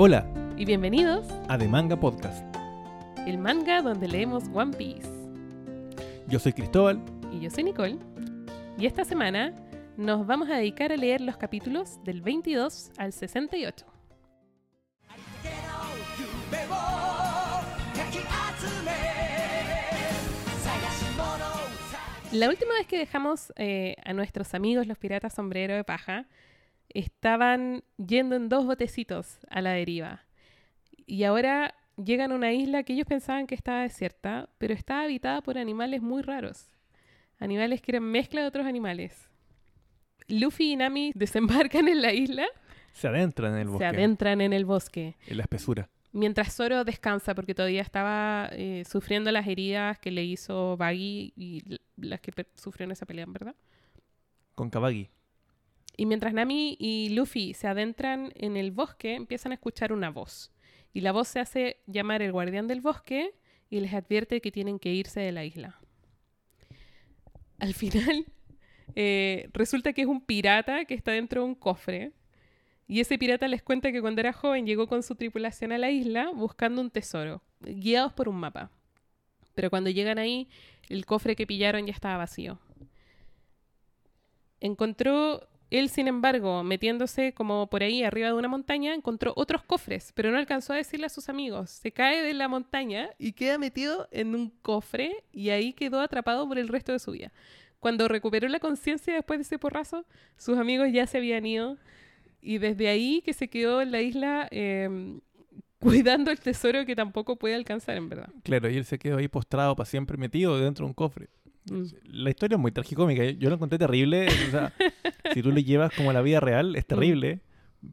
Hola. Y bienvenidos a The Manga Podcast. El manga donde leemos One Piece. Yo soy Cristóbal. Y yo soy Nicole. Y esta semana nos vamos a dedicar a leer los capítulos del 22 al 68. La última vez que dejamos eh, a nuestros amigos los piratas sombrero de paja, estaban yendo en dos botecitos a la deriva. Y ahora llegan a una isla que ellos pensaban que estaba desierta, pero está habitada por animales muy raros. Animales que eran mezcla de otros animales. Luffy y Nami desembarcan en la isla, Se adentran en el bosque, se adentran en el bosque. en la espesura. Mientras Zoro descansa porque todavía estaba eh, sufriendo las heridas que le hizo Baggy y las que sufrió en esa pelea, ¿verdad? Con Kabagi. Y mientras Nami y Luffy se adentran en el bosque, empiezan a escuchar una voz. Y la voz se hace llamar el guardián del bosque y les advierte que tienen que irse de la isla. Al final, eh, resulta que es un pirata que está dentro de un cofre. Y ese pirata les cuenta que cuando era joven llegó con su tripulación a la isla buscando un tesoro, guiados por un mapa. Pero cuando llegan ahí, el cofre que pillaron ya estaba vacío. Encontró, él sin embargo, metiéndose como por ahí arriba de una montaña, encontró otros cofres, pero no alcanzó a decirle a sus amigos. Se cae de la montaña y queda metido en un cofre y ahí quedó atrapado por el resto de su vida. Cuando recuperó la conciencia después de ese porrazo, sus amigos ya se habían ido y desde ahí que se quedó en la isla eh, cuidando el tesoro que tampoco puede alcanzar, en verdad. Claro, y él se quedó ahí postrado para siempre metido dentro de un cofre. Mm. La historia es muy tragicómica. Yo- Yo lo encontré terrible. o sea, si tú le llevas como a la vida real, es terrible.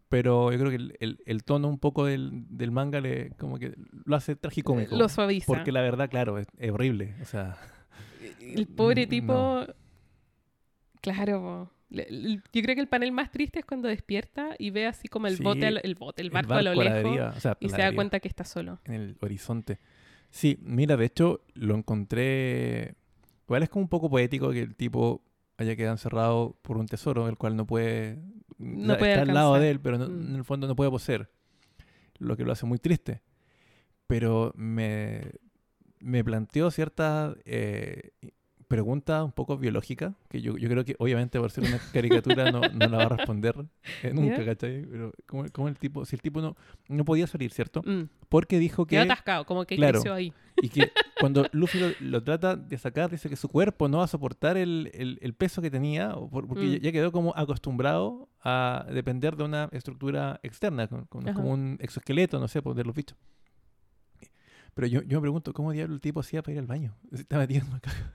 Pero yo creo que el, el- el tono un poco del, del manga le como que lo hace tragicómico. Lo suaviza. Porque la verdad, claro, es, es horrible. O sea, El pobre Mm, tipo. no. Claro. Yo creo que el panel más triste es cuando despierta y ve así como el Sí, bote, el bote, el el barco, a lo lejos deriva, o sea, y se da cuenta que está solo. en el horizonte. Sí, mira, de hecho lo encontré. Igual es como un poco poético que el tipo haya quedado encerrado por un tesoro, el cual no puede. No la- puede está al lado de él, pero no- Mm. en el fondo no puede poseer. Lo que lo hace muy triste. Pero me, me planteó ciertas eh, preguntas un poco biológicas, que yo, yo creo que obviamente por ser una caricatura no, no la va a responder eh, nunca, ¿Ya? ¿cachai? Pero como, como el tipo, si el tipo no, no podía salir, ¿cierto? Mm. Porque dijo que... Quedó atascado, como que claro. creció ahí. Y que cuando Luffy lo, lo trata de sacar, dice que su cuerpo no va a soportar el, el- el peso que tenía, porque Mm. ya, quedó como acostumbrado a depender de una estructura externa, Ajá. como un exoesqueleto, no sé, por de los bichos. Pero yo, yo me pregunto, ¿cómo diablo el tipo hacía para ir al baño? Se en una caja.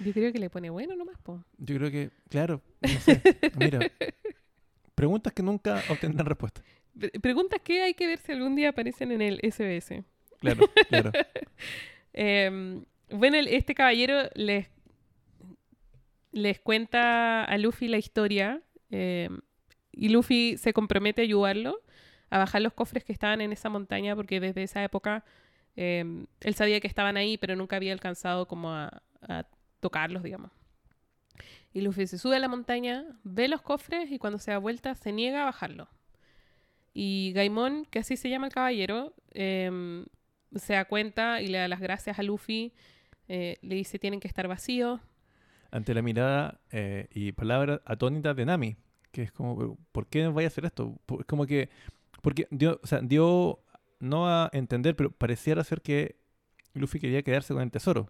Yo creo que le pone bueno nomás, po. Yo creo que, claro, no sé. Mira, preguntas que nunca obtendrán respuesta. Pre- Preguntas que hay que ver si algún día aparecen en el SBS. Claro, claro. Eh, bueno, el- este caballero les, les cuenta a Luffy la historia eh, y Luffy se compromete a ayudarlo a bajar los cofres que estaban en esa montaña porque desde esa época eh, él sabía que estaban ahí pero nunca había alcanzado como a, a tocarlos, digamos. Y Luffy se sube a la montaña, ve los cofres y cuando se da vuelta se niega a bajarlos. Y Gaimon, que así se llama el caballero, em, se da cuenta y le da las gracias a Luffy. eh, le dice tienen que estar vacíos. ante la mirada eh, y palabras atónitas de Nami, que es como, "Pero, ¿por qué vaya a hacer esto? Es como que, porque dio, o dio, no a entender, pero pareciera ser que Luffy quería quedarse con el tesoro.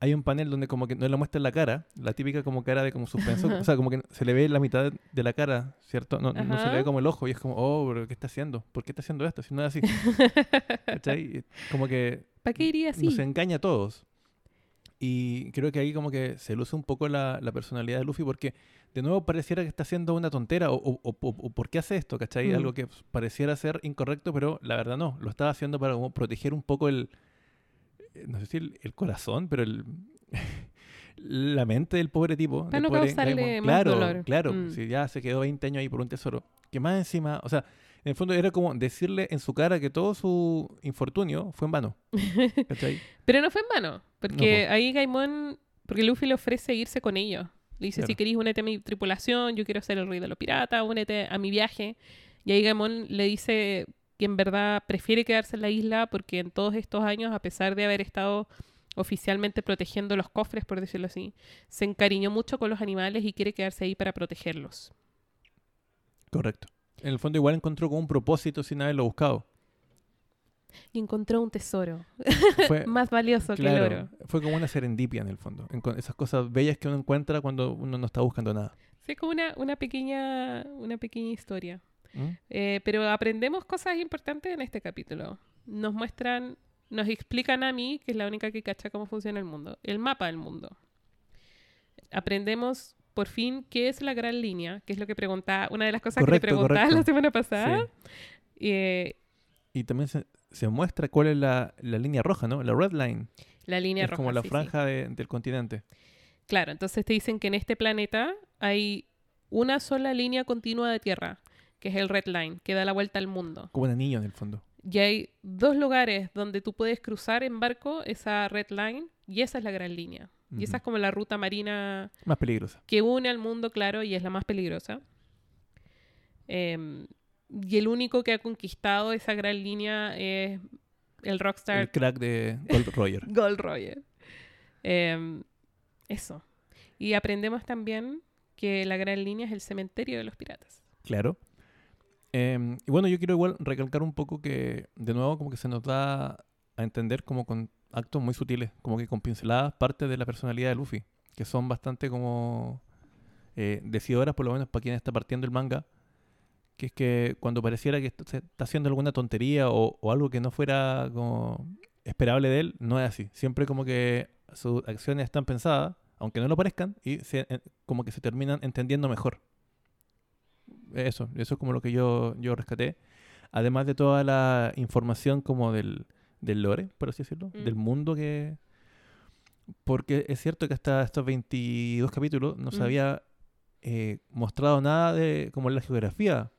Hay un panel donde como que no le muestra la cara, la típica como cara de como suspenso, o sea, como que se le ve la mitad de la cara, ¿cierto? No, no se le ve como el ojo y es como, oh, pero ¿qué está haciendo? ¿Por qué está haciendo esto? Si no es así. ¿Cachai? Como que ¿Para qué iría así? nos engaña a todos. Y creo que ahí como que se luce un poco la, la personalidad de Luffy porque de nuevo pareciera que está haciendo una tontera o, o- o- o- por qué hace esto, ¿cachai? Mm. Algo que pareciera ser incorrecto, pero la verdad no. Lo estaba haciendo para como proteger un poco el, eh, no sé si el, el corazón, pero el... la mente del pobre tipo. Para no pobre causarle más claro, dolor. Claro, Mm. si ya se quedó 20 años ahí por un tesoro. Que más encima, o sea, en el fondo era como decirle en su cara que todo su infortunio fue en vano. ¿Cachai? Pero no fue en vano, porque po. ahí Gaimon, porque Luffy le ofrece irse con ellos. Le dice, Claro. si queréis, únete a mi tripulación, yo quiero ser el rey de los piratas, únete a mi viaje. Y ahí Gamon le dice que en verdad prefiere quedarse en la isla porque en todos estos años, a pesar de haber estado oficialmente protegiendo los cofres, por decirlo así, se encariñó mucho con los animales y quiere quedarse ahí para protegerlos. Correcto. En el fondo igual encontró como un propósito sin haberlo buscado. Y encontró un tesoro Fue, más valioso que el claro, oro. fue como una serendipia en el fondo. Esas cosas bellas que uno encuentra cuando uno no está buscando nada. Sí, es como una, una, pequeña, una pequeña historia. ¿Mm? Eh, pero aprendemos cosas importantes en este capítulo. Nos muestran, nos explican a mí, que es la única que cacha cómo funciona el mundo, el mapa del mundo. Aprendemos por fin qué es la gran línea, que es lo que preguntaba, una de las cosas que Correcto, te preguntaba la semana pasada. Sí. Eh, Y también se, se muestra cuál es la, la línea roja, ¿no? La red line. la línea es roja. como la sí, sí. franja de- del continente. Claro, entonces te dicen que en este planeta hay una sola línea continua de tierra, que es el Red Line, que da la vuelta al mundo. Como un anillo en el fondo. Y hay dos lugares donde tú puedes cruzar en barco esa Red Line, y esa es la gran línea. Y esa es como la ruta marina Más peligrosa. que une al mundo, claro, y es la más peligrosa. Em, y el único que ha conquistado esa gran línea es el rockstar El crack de Gold Roger. Gold Roger. Em, eso. Y aprendemos también que la gran línea es el cementerio de los piratas. Claro. Eh, y bueno, yo quiero igual recalcar un poco que, de nuevo, como que se nos da a entender como con actos muy sutiles, como que con pinceladas parte de la personalidad de Luffy, que son bastante como eh, decidoras, por lo menos para quien está partiendo el manga, que es que cuando pareciera que est- se está haciendo alguna tontería o, o algo que no fuera como esperable de él, no es así. Siempre como que sus acciones están pensadas, aunque no lo parezcan, y se- eh, como que se terminan entendiendo mejor. Eso, eso es como lo que yo, yo rescaté. Además de toda la información como del, del lore, por así decirlo, Mm. del mundo que... Porque es cierto que hasta estos 22 capítulos no se Mm. había eh, mostrado nada de como la geografía,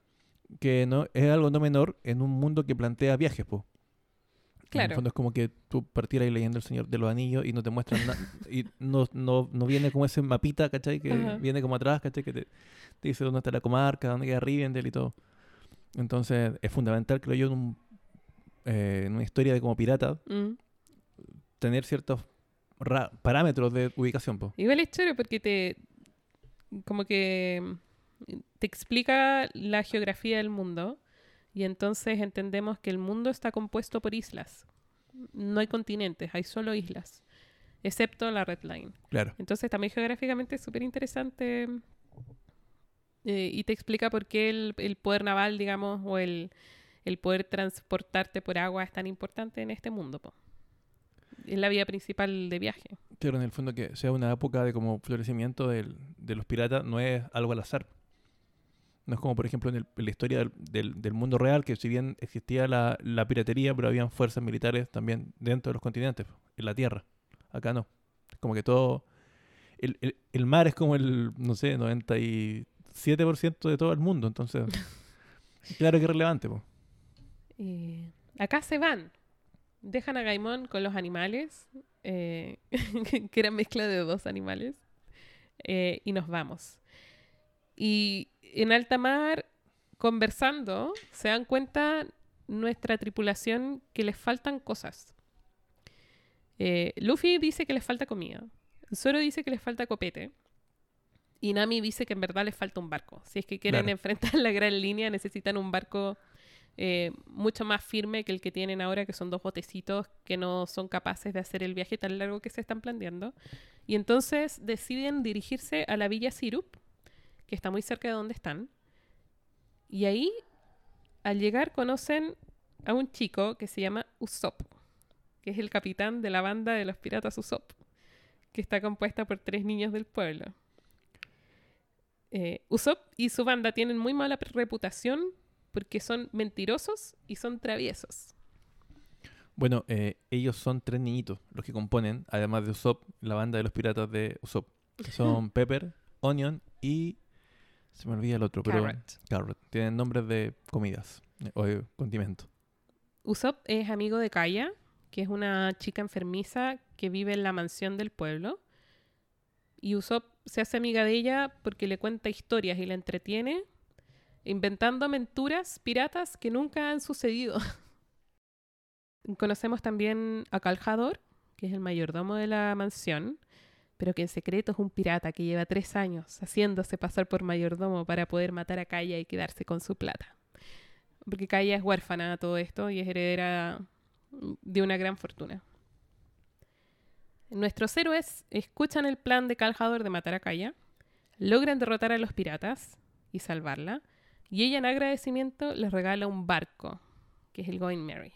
que no es algo no menor en un mundo que plantea viajes, po. En Claro. el fondo es como que tú partieras leyendo El Señor de los Anillos y no te muestran nada. y no, no, no viene como ese mapita, ¿cachai? Que Ajá. viene como atrás, ¿cachai? Que te, te dice dónde está la comarca, dónde queda Rivendell y todo. Entonces es fundamental, creo yo, en, un, eh, en una historia de como pirata, Mm. tener ciertos parámetros de ubicación, po. Igual es chévere porque te. como que. te explica la geografía del mundo. Y entonces entendemos que el mundo está compuesto por islas. No hay continentes, hay solo islas. Excepto la Red Line. Claro. Entonces también geográficamente es súper interesante eh, y te explica por qué el, el poder naval, digamos, o el, el poder transportarte por agua es tan importante en este mundo. po. Es la vía principal de viaje. Claro, en el fondo que sea una época de como florecimiento del- de los piratas no es algo al azar. No es como, por ejemplo, en, el- en la historia del, del- del mundo real, que si bien existía la, la piratería, pero habían fuerzas militares también dentro de los continentes, en la tierra. Acá no. Es como que todo... El, el- el mar es como el, no sé, 97% de todo el mundo, entonces... claro que es relevante, po. Eh, acá se van. Dejan a Gaimon con los animales, eh, que eran mezcla de dos animales, eh, y nos vamos. Y en alta mar, conversando, se dan cuenta nuestra tripulación que les faltan cosas. Luffy dice que les falta comida. Zoro dice que les falta copete. Y Nami dice que en verdad les falta un barco. Si es que quieren Claro. enfrentar la gran línea, necesitan un barco eh, mucho más firme que el que tienen ahora, que son dos botecitos que no son capaces de hacer el viaje tan largo que se están planteando. Y entonces deciden dirigirse a la villa Sirup, que está muy cerca de donde están. Y ahí, al llegar, conocen a un chico que se llama Usopp, que es el capitán de la banda de los piratas Usopp, que está compuesta por tres niños del pueblo. Eh, Usopp y su banda tienen muy mala reputación porque son mentirosos y son traviesos. Bueno, eh, ellos son tres niñitos los que componen, además de Usopp, la banda de los piratas de Usopp. que Son Pepper, Onion y... Se me olvida el otro, pero... Carrot. Carrot. Tienen nombres de comidas eh, o de condimentos. Usopp es amigo de Kaya, que es una chica enfermiza que vive en la mansión del pueblo. Y Usopp se hace amiga de ella porque le cuenta historias y la entretiene. Inventando aventuras piratas que nunca han sucedido. Conocemos también a Caljador, que es el mayordomo de la mansión, pero que en secreto es un pirata que lleva tres años haciéndose pasar por mayordomo para poder matar a Kaya y quedarse con su plata. Porque Kaya es huérfana a todo esto y es heredera de una gran fortuna. Nuestros héroes escuchan el plan de Caljador de matar a Kaya, logran derrotar a los piratas y salvarla, y ella en agradecimiento les regala un barco, que es el Going Merry.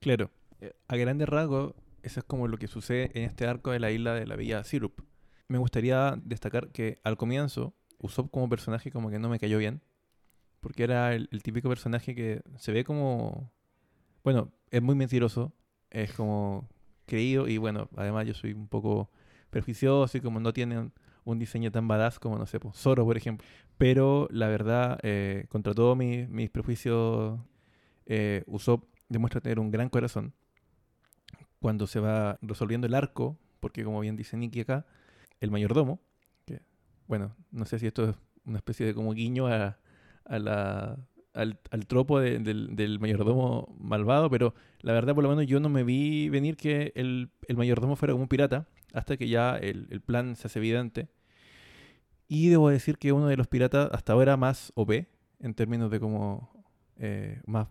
Claro. Eh, A grandes rasgos, eso es como lo que sucede en este arco de la isla de la Villa Sirup. Me gustaría destacar que al comienzo, Usopp como personaje como que no me cayó bien. Porque era el, típico personaje que se ve como... Bueno, es muy mentiroso. Es como creído y bueno, además yo soy un poco prejuicioso y como no tiene un, diseño tan badass como, no sé, pues, Zoro, por ejemplo. Pero la verdad, eh, contra todos mis, mis prejuicios, eh, demuestra tener un gran corazón cuando se va resolviendo el arco, porque como bien dice Nicky acá, el mayordomo, bueno, no sé si esto es una especie de como guiño a, a la, al, al tropo de- del, del mayordomo malvado, pero la verdad por lo menos yo no me vi venir que el, el mayordomo fuera como un pirata, hasta que ya el, el plan se hace evidente. Y debo decir que uno de los piratas hasta ahora más OP, en términos de como eh, más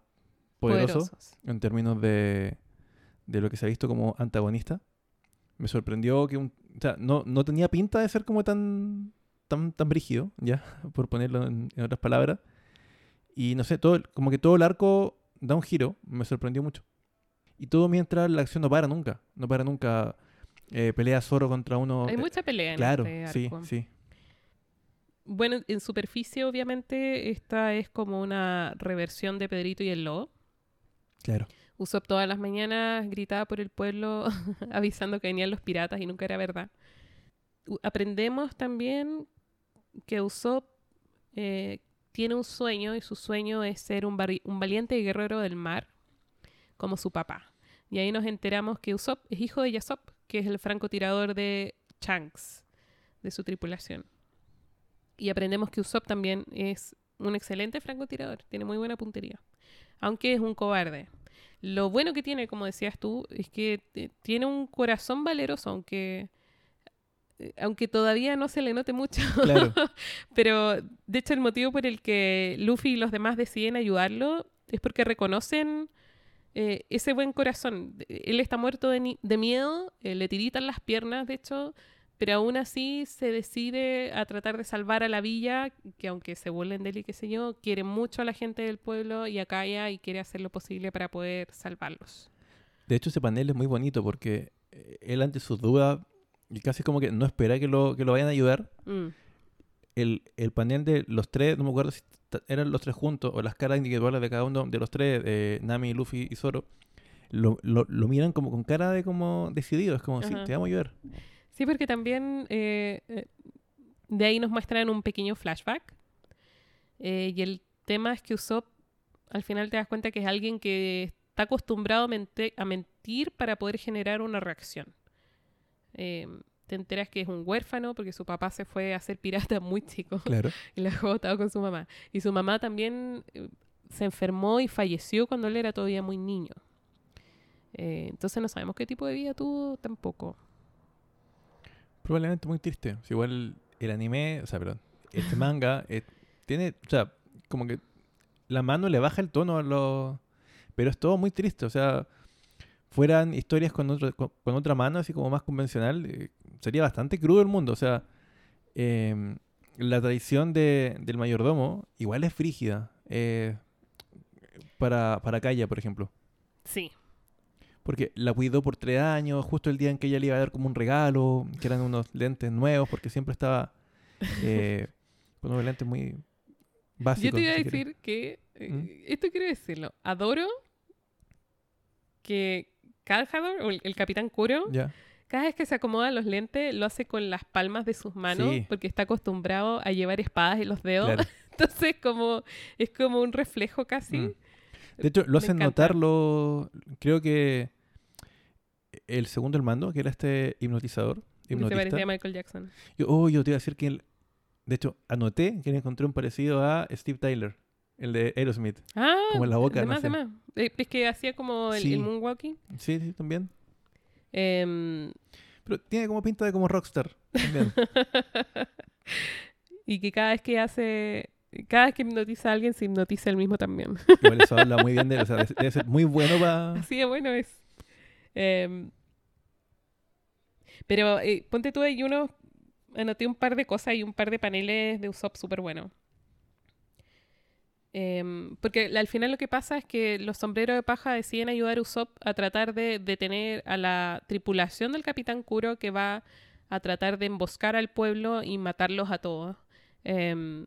poderoso Poderosos. en términos de, de lo que se ha visto como antagonista. Me sorprendió que un, o sea, no, no tenía pinta de ser como tan tan tan brígido, ya, por ponerlo en, en otras palabras. Y no sé, todo como que todo el arco da un giro, me sorprendió mucho. Y todo mientras la acción no para nunca, no para nunca. Eh, pelea Zoro contra uno. Hay eh, mucha pelea en claro, este sí, arco. sí. Bueno, en superficie, obviamente, esta es como una reversión de Pedrito y el Lobo. Claro. Usopp todas las mañanas gritaba por el pueblo avisando que venían los piratas y nunca era verdad. U- Aprendemos también que Usopp eh, tiene un sueño y su sueño es ser un, un valiente guerrero del mar como su papá. Y ahí nos enteramos que Usopp es hijo de Yasop, que es el francotirador de Shanks, de su tripulación. Y aprendemos que Usopp también es un excelente francotirador, tiene muy buena puntería, aunque es un cobarde. Lo bueno que tiene, como decías tú, es que tiene un corazón valeroso, aunque, eh, aunque todavía no se le note mucho. Claro. Pero de hecho el motivo por el que Luffy y los demás deciden ayudarlo es porque reconocen eh, ese buen corazón. Él está muerto de, de miedo, eh, le tiritan las piernas, de hecho, pero aún así se decide a tratar de salvar a la villa, que aunque se burlen de él y qué sé yo, quiere mucho a la gente del pueblo y a Kaya y quiere hacer lo posible para poder salvarlos. De hecho, ese panel es muy bonito porque eh, él ante sus dudas y casi como que no espera que lo, que lo vayan a ayudar. Mm, El, el panel de los tres, no me acuerdo si eran los tres juntos o las caras individuales de cada uno de los tres, eh, Nami, Luffy y Zoro, lo, lo, lo miran como con cara de como decidido. Es como, sí, Ajá. te vamos a ayudar. Sí, porque también eh, eh, de ahí nos muestran un pequeño flashback. Eh, y el tema es que Usopp, al final te das cuenta que es alguien que está acostumbrado a, mentir para poder generar una reacción. Eh, te enteras que es un huérfano porque su papá se fue a ser pirata muy chico Claro. y lo dejó botado con su mamá. Y su mamá también eh, se enfermó y falleció cuando él era todavía muy niño. Eh, entonces no sabemos qué tipo de vida tuvo tampoco. Probablemente muy triste. Igual el anime, o sea, perdón, este manga eh, tiene, o sea, como que la mano le baja el tono a los... Pero es todo muy triste, o sea, fueran historias con, otro- con, con otra mano, así como más convencional, eh, sería bastante crudo el mundo, o sea, em, la tradición de, del mayordomo igual es frígida. eh, para, para Kaya, por ejemplo. Sí. Porque la cuidó por tres años, justo el día en que ella le iba a dar como un regalo, que eran unos lentes nuevos, porque siempre estaba eh, con unos lentes muy básicos. Yo te iba a si decir que, ¿Mm? esto quiero decirlo, adoro que Caljador, o el, el Capitán Kuro, Ya. cada vez que se acomoda los lentes, lo hace con las palmas de sus manos, Sí. porque está acostumbrado a llevar espadas en los dedos. Claro. Entonces como, es como un reflejo casi. Mm. De hecho, lo hacen encanta. notarlo, creo que el segundo el mando, que era este hipnotizador, Que se hipnotista. parecía a Michael Jackson. Yo, oh, yo te iba a decir que el- De hecho, anoté que le encontré un parecido a Steve Tyler, el de Aerosmith. Ah, Como en la boca, de no más, sé. de más. Eh, Es que hacía como el, Sí. el moonwalking. Sí, sí, también. Em, Pero tiene como pinta de como rockstar también. y que cada vez que hace, cada vez que hipnotiza a alguien, se hipnotiza él mismo también. Igual eso habla muy bien de él. O sea, debe- ser muy bueno para... Así de bueno es. Em, pero eh, ponte tú ahí uno, anoté un par de cosas y un par de paneles de Usopp súper buenos. Em, porque al final lo que pasa es que los sombreros de paja deciden ayudar a Usopp a tratar de detener a la tripulación del Capitán Kuro que va a tratar de emboscar al pueblo y matarlos a todos. Em,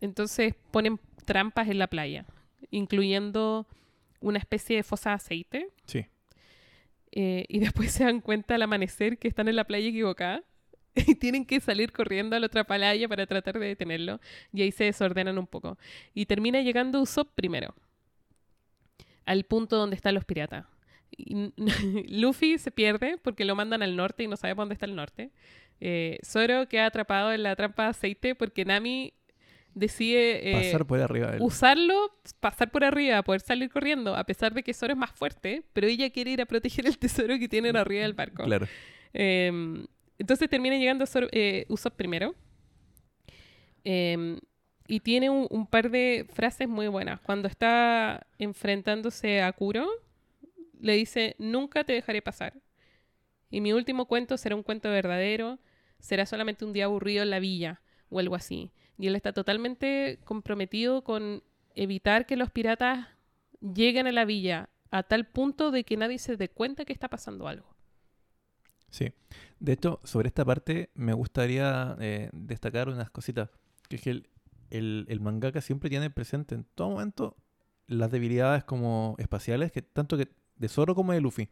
entonces ponen trampas en la playa, incluyendo una especie de fosa de aceite. Sí. Eh, y después se dan cuenta al amanecer que están en la playa equivocada y tienen que salir corriendo a la otra playa para tratar de detenerlo. Y ahí se desordenan un poco. Y termina llegando Usopp primero, al punto donde están los piratas. Y Luffy se pierde porque lo mandan al norte y no sabe dónde está el norte. Eh, Zoro queda atrapado en la trampa de aceite porque Nami decide eh, Pasar por arriba de usarlo, pasar por arriba, poder salir corriendo, a pesar de que Zoro es más fuerte, pero ella quiere ir a proteger el tesoro que tienen arriba del barco. Claro. Eh, entonces termina llegando Zoro- eh, primero. Eh, y tiene un, un par de frases muy buenas. Cuando está enfrentándose a Kuro, le dice, nunca te dejaré pasar. Y mi último cuento será un cuento verdadero, será solamente un día aburrido en la villa o algo así. Y él está totalmente comprometido con evitar que los piratas lleguen a la villa a tal punto de que nadie se dé cuenta que está pasando algo. Sí. De hecho, sobre esta parte me gustaría eh, destacar unas cositas. Que es que el, el, el mangaka siempre tiene presente en todo momento las debilidades como espaciales, que tanto que de Zoro como de Luffy.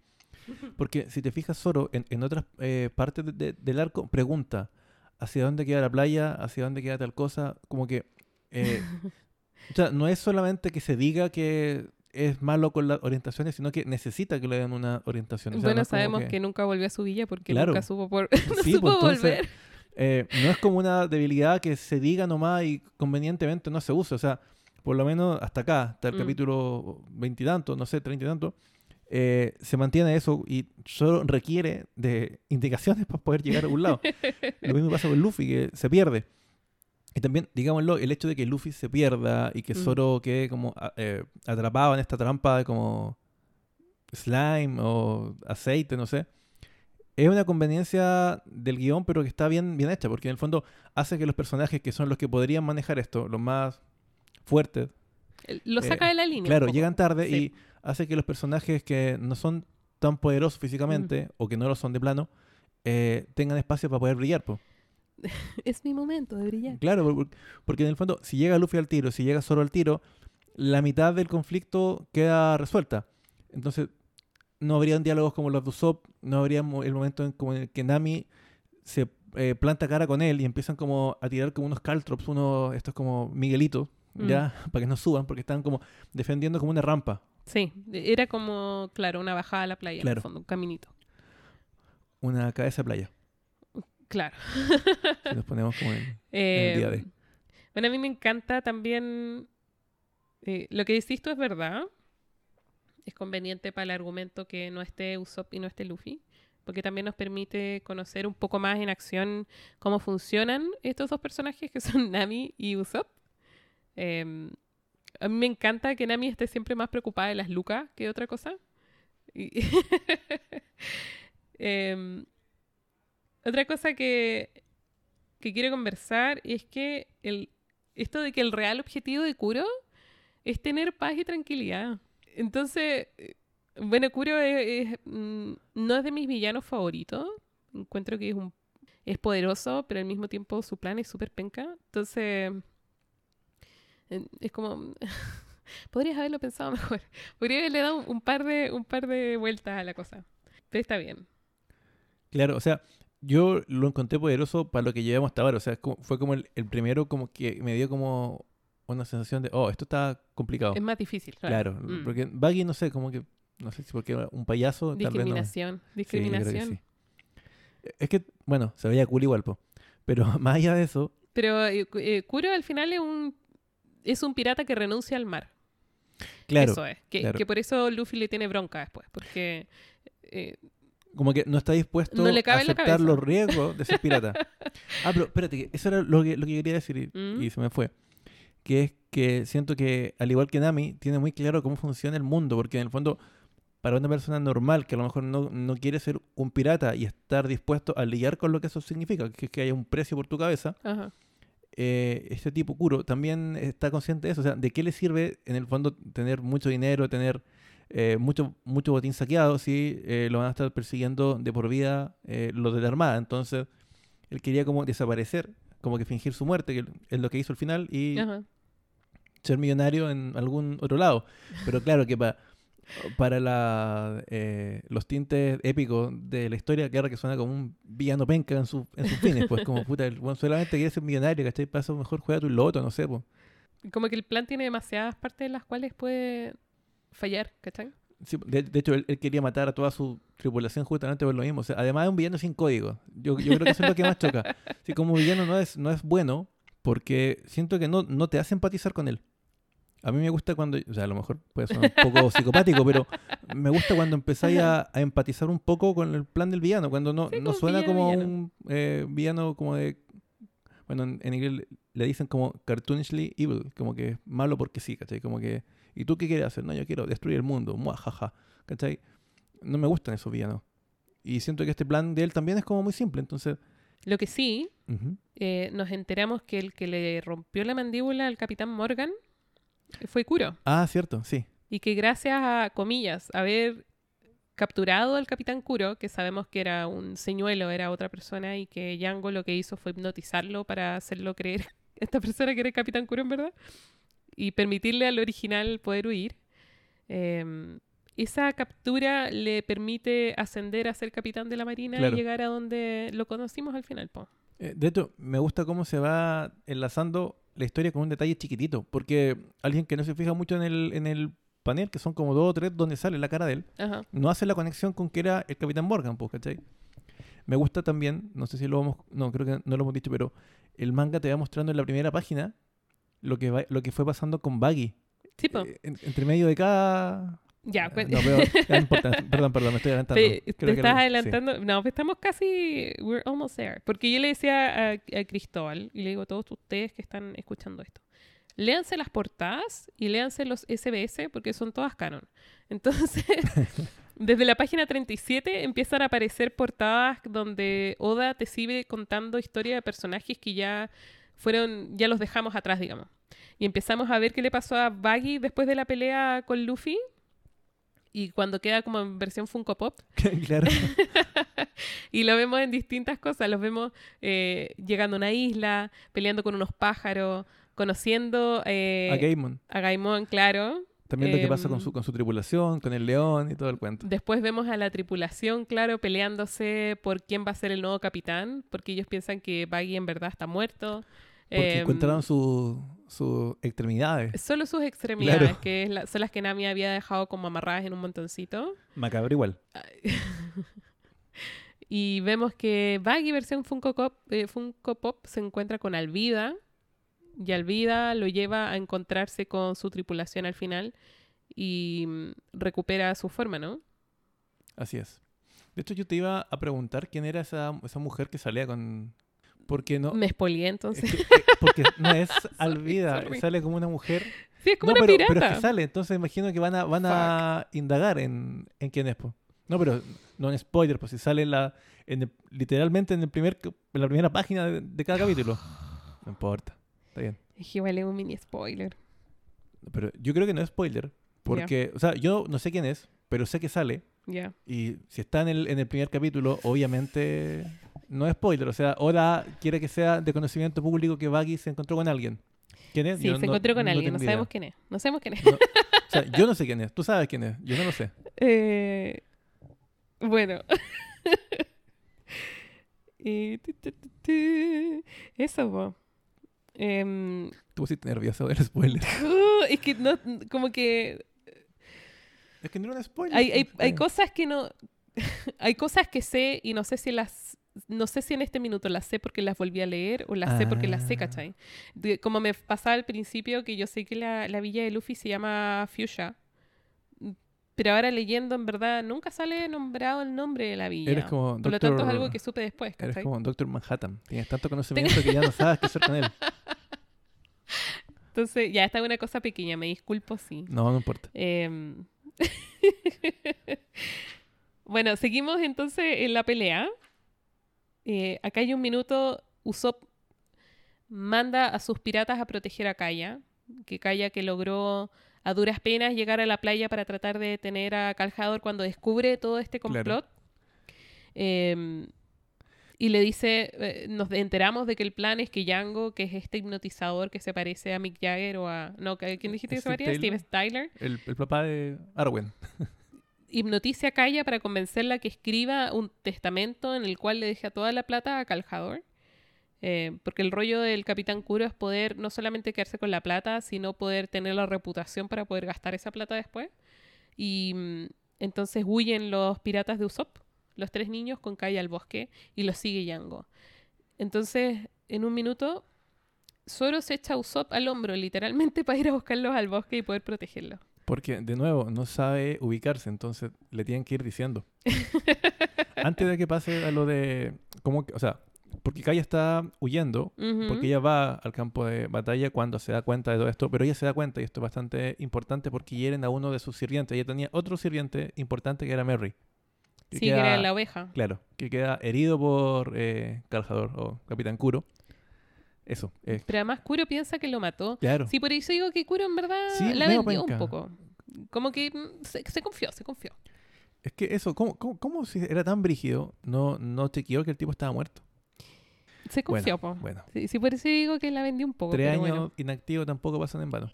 Porque si te fijas, Zoro en, en otras eh, partes de- de- del arco pregunta hacia dónde queda la playa, hacia dónde queda tal cosa, como que... eh, o sea, no es solamente que se diga que es malo con las orientaciones, sino que necesita que le den una orientación. O sea, no bueno, como sabemos que... nunca volvió a su villa porque Claro. nunca supo por no Sí, supo pues, entonces, volver. eh, no es como una debilidad que se diga nomás y convenientemente no se use. O sea, por lo menos hasta acá, hasta el Mm. capítulo veintitantos, no sé, treinta y tanto, eh, se mantiene eso y solo requiere de indicaciones para poder llegar a algún lado. lo mismo pasa con Luffy, que se pierde. Y también, digámoslo, el hecho de que Luffy se pierda y que Mm. Zoro quede como eh, atrapado en esta trampa de como slime o aceite, no sé. Es una conveniencia del guion, pero que está bien, bien hecha, porque en el fondo hace que los personajes que son los que podrían manejar esto, los más fuertes, Lo saca eh, de la línea. claro, llegan tarde Sí. y hace que los personajes que no son tan poderosos físicamente o que no lo son de plano, eh, tengan espacio para poder brillar. po. Es mi momento de brillar. Claro, por- por- porque en el fondo, si llega Luffy al tiro, si llega Zoro al tiro, la mitad del conflicto queda resuelta. Entonces, no habrían diálogos como los de Usopp, no habría el momento en, como en el que Nami se eh, planta cara con él y empiezan como a tirar como unos caltrops, unos, estos como Miguelitos, Mm. ya, para que no suban, porque están como defendiendo como una rampa. Sí, era como, claro, una bajada a la playa, en Claro. el fondo, un caminito. Una cabeza de playa. Claro. Si nos ponemos como en... Eh, el día de. Bueno, a mí me encanta también. eh, lo que decís tú es verdad. Es conveniente para el argumento que no esté Usopp y no esté Luffy. Porque también nos permite conocer un poco más en acción cómo funcionan estos dos personajes que son Nami y Usopp. Eh, a mí me encanta que Nami esté siempre más preocupada de las lucas que de otra cosa. Y- Em, otra cosa que, que quiero conversar es que el, esto de que el real objetivo de Kuro es tener paz y tranquilidad. Entonces, eh, bueno, Kuro mm, no es de mis villanos favoritos. Encuentro que es un es poderoso, pero al mismo tiempo su plan es súper penca. Entonces, es como podrías haberlo pensado mejor. Podría haberle dado un par de un par de vueltas a la cosa. Pero está bien. Claro, o sea, yo lo encontré poderoso para lo que llevamos hasta ahora. O sea, fue como el, el primero como que me dio como una sensación de, oh, esto está complicado. Es más difícil, Claro, claro. Mm. porque Baggy, no sé, como que, no sé si porque era un payaso, tal vez no. Discriminación. Sí, que Discriminación. sí. Es que, bueno, se veía cool igual, po. Pero más allá de eso, Pero eh, eh, Kuro al final es un, es un pirata que renuncia al mar. Claro. Eso es. Que, claro. que por eso Luffy le tiene bronca después. Porque eh, Como que no está dispuesto No a aceptar los riesgos de ser pirata. ah, pero espérate, eso era lo que, lo que quería decir y, Mm. y se me fue. Que es que siento que, al igual que Nami, tiene muy claro cómo funciona el mundo, porque en el fondo, para una persona normal que a lo mejor no, no quiere ser un pirata y estar dispuesto a lidiar con lo que eso significa, que es que haya un precio por tu cabeza, ajá. eh, este tipo Kuro también está consciente de eso. O sea, ¿de qué le sirve en el fondo tener mucho dinero, tener eh, mucho, mucho botín saqueado si eh, lo van a estar persiguiendo de por vida eh, los de la Armada? Entonces, él quería como desaparecer, como que fingir su muerte, que es lo que hizo al final, y ajá. ser millonario en algún otro lado. Pero claro que pa- para la, eh, los tintes épicos de la historia, claro que suena como un villano penca en, su- en sus fines. Pues como puta, el weón solamente quiere ser millonario, ¿cachai? Eso mejor juega tu loto, no sé, pues. Como que el plan tiene demasiadas partes en las cuales puede fallar, ¿cachai? Sí, de, de hecho, él, él quería matar a toda su tripulación justamente por lo mismo. O sea, además es un villano sin código. Yo, yo creo que eso es lo que más choca. Si como villano no es, no es bueno, porque siento que no, no te hace empatizar con él. A mí me gusta cuando, o sea, a lo mejor puede sonar un poco psicopático, pero me gusta cuando empezáis a, a empatizar un poco con el plan del villano, cuando no, Sí, no como suena villano, como villano. un eh, villano como de, bueno, en, en inglés le dicen como cartoonishly evil, como que es malo porque sí, ¿cachai? Como que, ¿y tú qué quieres hacer? No, yo quiero destruir el mundo, muajaja, ¿cachai? No me gustan esos villanos. Y siento que este plan de él también es como muy simple, entonces... Lo que sí, eh, nos enteramos que el que le rompió la mandíbula al capitán Morgan fue Kuro. Ah, cierto, sí. Y que gracias a, comillas, haber capturado al capitán Kuro, que sabemos que era un señuelo, era otra persona, y que Django lo que hizo fue hipnotizarlo para hacerlo creer esta persona que era el capitán Kuro en verdad, y permitirle al original poder huir. eh, esa captura le permite ascender a ser capitán de la marina Claro. y llegar a donde lo conocimos al final. po. Eh, De hecho, me gusta cómo se va enlazando la historia con un detalle chiquitito, porque alguien que no se fija mucho en el, en el panel, que son como dos o tres donde sale la cara de él, Ajá. no hace la conexión con que era el Capitán Morgan, pues, ¿cachai? Me gusta también, no sé si lo hemos, no, creo que no lo hemos dicho, pero el manga te va mostrando en la primera página lo que, va- lo que fue pasando con Baggy. Sí, po. Eh, en- entre medio de cada... ya, Eh, pues- no, pero, ya no importa, perdón, perdón, me estoy adelantando. Te, estás lo- sí. adelantando. No, pues estamos casi. We're almost there. Porque yo le decía a, a Cristóbal, y le digo a todos ustedes que están escuchando esto: léanse las portadas y léanse los SBS, porque son todas canon. Entonces, desde la página 37 empiezan a aparecer portadas donde Oda te sigue contando historia de personajes que ya fueron, ya los dejamos atrás, digamos. Y empezamos a ver qué le pasó a Baggy después de la pelea con Luffy. Y cuando queda como en versión Funko Pop. claro. Y lo vemos en distintas cosas. Los vemos eh, llegando a una isla, peleando con unos pájaros, conociendo eh, a Gaimon. a Gaimon, claro. También lo que pasa con em, su, con su tripulación, con el león y todo el cuento. Después vemos a la tripulación, claro, peleándose por quién va a ser el nuevo capitán, porque ellos piensan que Baggy en verdad está muerto. Porque Em, encontraron su- sus extremidades. Solo sus extremidades, Claro. que es la- son las que Nami había dejado como amarradas en un montoncito. Macabro igual. Y vemos que Baggy versión Funko Pop, eh, Funko Pop se encuentra con Alvida y Alvida lo lleva a encontrarse con su tripulación al final y mm, recupera su forma, ¿no? Así es. De hecho, yo te iba a preguntar quién era esa, esa mujer que salía con... Porque no... Me espolié es entonces. que- eh, porque no es Alvida, sorry. sale como una mujer. Sí, es como no, una pero, pirata. pero es que sale, entonces imagino que van a, van a indagar en, en quién es. po. No, pero no en spoiler, pues si sale en la, en el- literalmente en, el primer, en la primera página de, de cada capítulo. No importa, está bien. Es que igual es un mini spoiler. Pero yo creo que no es spoiler, porque, o sea, yo no sé quién es, pero sé que sale. Y si está en el, en el primer capítulo, obviamente no es spoiler. O sea, Oda quiere que sea de conocimiento público que Baggy se encontró con alguien. ¿Quién es? Sí, Yo se encontró con alguien, no idea. sabemos quién es. No sabemos quién es. No, o sea, yo no sé quién es. Tú sabes quién es. Yo no lo sé. Eh, bueno. Eso, po. Em, Tú pusiste nervioso del spoiler. uh, es que no, como que Es que no era un spoiler. hay, hay, Está hay bien. cosas que no. hay cosas que sé y no sé si las no sé si en este minuto las sé porque las volví a leer o las sé porque las sé, Ah. ¿cachai? De- como me pasaba al principio que yo sé que la, la villa de Luffy se llama Fuchsia. Pero ahora leyendo, en verdad, nunca sale nombrado el nombre de la villa. Eres como Por lo tanto, es algo que supe después, Eres como Doctor Manhattan. Tienes tanto conocimiento que ya no sabes qué hacer con él. Entonces, ya, esta es una cosa pequeña, me disculpo, sí. No, no importa. Em, bueno, seguimos entonces en la pelea. Eh, acá hay un minuto. Usopp manda a sus piratas a proteger a Kaya. Que Kaya que logró a duras penas llegar a la playa para tratar de detener a Caljador cuando descubre todo este Claro. complot. Em, y le dice, eh, nos enteramos de que el plan es que Django, que es este hipnotizador que se parece a Mick Jagger o a... No, ¿quién dijiste que se parecía? Steve Tyler El, el papá de Arwen. hipnotice a Kaya para convencerla que escriba un testamento en el cual le deja toda la plata a Caljador. Eh, porque el rollo del Capitán Kuro es poder no solamente quedarse con la plata, sino poder tener la reputación para poder gastar esa plata después. Y mm, entonces huyen los piratas de Usopp, los tres niños, con Kaya al bosque y los sigue Yango. Entonces, en un minuto, Zoro se echa a Usopp al hombro, literalmente, para ir a buscarlos al bosque y poder protegerlos. Porque, de nuevo, no sabe ubicarse, entonces le tienen que ir diciendo. Antes de que pase a lo de. ¿cómo o sea, porque Kaya está huyendo, porque ella va al campo de batalla cuando se da cuenta de todo esto, pero ella se da cuenta, y esto es bastante importante, porque hieren a uno de sus sirvientes. Ella tenía otro sirviente importante que era Merry. que Sí, que queda- era la oveja. Claro, que queda herido por eh, Caljador o Capitán Kuro. Eso, eh, Pero además Kuro piensa que lo mató. claro. Sí, por eso digo que Kuro en verdad Sí, la vendió un poco. Como que mm, se, se confió, se confió. Es que eso, ¿cómo, cómo, cómo si era tan brígido? No, no chequeó que el tipo estaba muerto. Se confió, Bueno, po. bueno. Sí, sí, por eso digo que la vendió un poco. Tres pero años bueno. inactivo tampoco pasan en vano.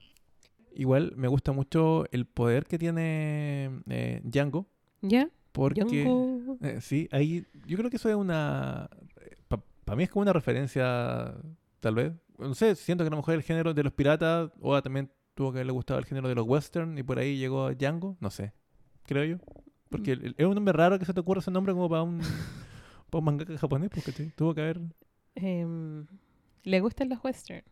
Igual me gusta mucho el poder que tiene eh, Django, ¿Ya? porque... Django. eh, sí, ahí yo creo que eso es una... Para mí es como una referencia, tal vez. No sé, siento que a lo mejor el género de los piratas, o también tuvo que haberle gustado el género de los western, y por ahí llegó Django, no sé, creo yo. Porque el- es un nombre raro que se te ocurra ese nombre como para un, para un mangaka japonés, porque tuvo que haber... Em, le gustan los western.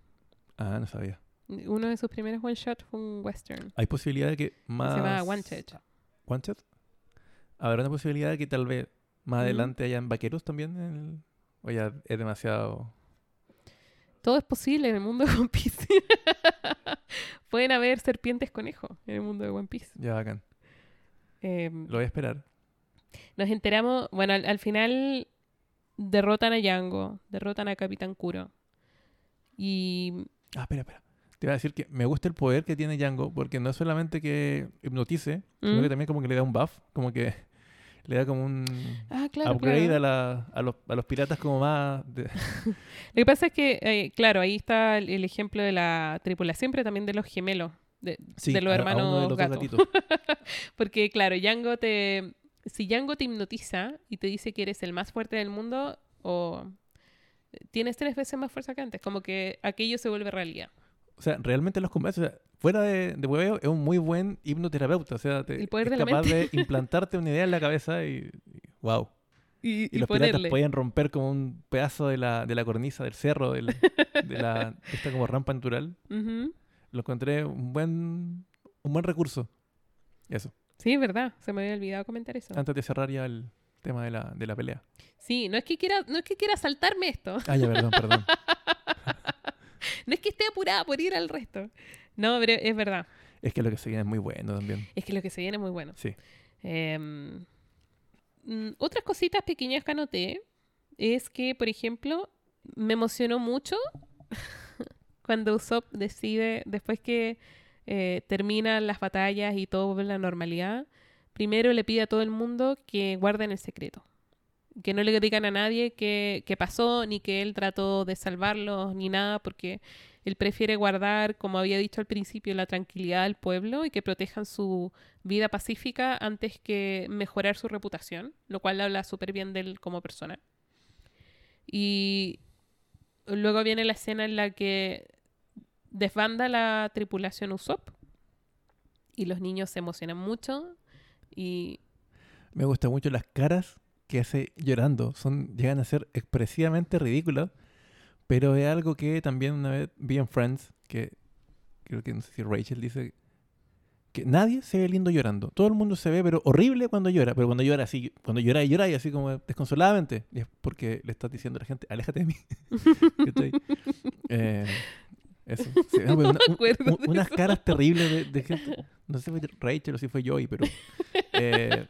Ah, no sabía. Uno de sus primeros one shot fue un western. Hay posibilidad de que más... Se llama Wanted. ¿Wanted? Habrá una posibilidad de que tal vez más Ujú. adelante hayan vaqueros también. en el- O ya es demasiado... Todo es posible en el mundo de One Piece. Pueden haber serpientes conejo en el mundo de One Piece. Ya bacán. Em, Lo voy a esperar. Nos enteramos, bueno, al, al final derrotan a Yango, derrotan a Capitán Kuro. Y Ah, espera, espera. Te iba a decir que me gusta el poder que tiene Django, porque no es solamente que hipnotice, sino ¿Mm? que también como que le da un buff, como que le da como un Ah, claro, upgrade claro. A, la- a, los, a los piratas como más... de- Lo que pasa es que, eh, claro, ahí está el, el ejemplo de la tripulación, pero también de los gemelos, de, Sí, de los a- a hermanos uno de los dos gato. gatitos. Porque, claro, Yango te... Si Yango te hipnotiza y te dice que eres el más fuerte del mundo, o tienes tres veces más fuerza que antes, como que aquello se vuelve realidad. O sea, realmente los convence. O sea, fuera de, de hueveo, es un muy buen hipnoterapeuta. O sea, te, El poder es de la capaz mente. de implantarte una idea en la cabeza y... wow. Y, Y, y los ponerle. piratas podían romper como un pedazo de la, de la cornisa del cerro, de la de esta como rampa natural. Ujú. Lo encontré un buen, un buen recurso. Eso. Sí, es verdad, se me había olvidado comentar eso. Antes de cerrar ya el tema de la, de la pelea. Sí, no es que quiera, no es que quiera saltarme esto, Ah, ya, perdón, perdón. no es que esté apurada por ir al resto. No, pero es verdad, Es que lo que se viene es muy bueno también. es que lo que se viene es muy bueno. Sí. Em, mm, otras cositas pequeñas que anoté es que, por ejemplo, me emocionó mucho cuando Usopp decide, después que eh, terminan las batallas y todo vuelve a la normalidad, primero le pide a todo el mundo que guarden el secreto. Que no le digan a nadie qué qué pasó, ni que él trató de salvarlos, ni nada, porque él prefiere guardar, como había dicho al principio, la tranquilidad del pueblo y que protejan su vida pacífica antes que mejorar su reputación, lo cual habla súper bien de él como persona. Y luego viene la escena en la que desbanda la tripulación Usopp y los niños se emocionan mucho y Me gustan mucho las caras que hace llorando. Son, llegan a ser expresivamente ridículas, pero es algo que también una vez vi en Friends, que creo que no sé si Rachel dice que nadie se ve lindo llorando. Todo el mundo se ve, pero horrible cuando llora. Pero cuando llora así, cuando llora y llora y así como desconsoladamente. Y es porque le estás diciendo a la gente, aléjate de mí. Eh, eso. Sí, no, una- un- unas eso. caras terribles de, de gente. No sé si fue Rachel o si fue Joey, pero. eh,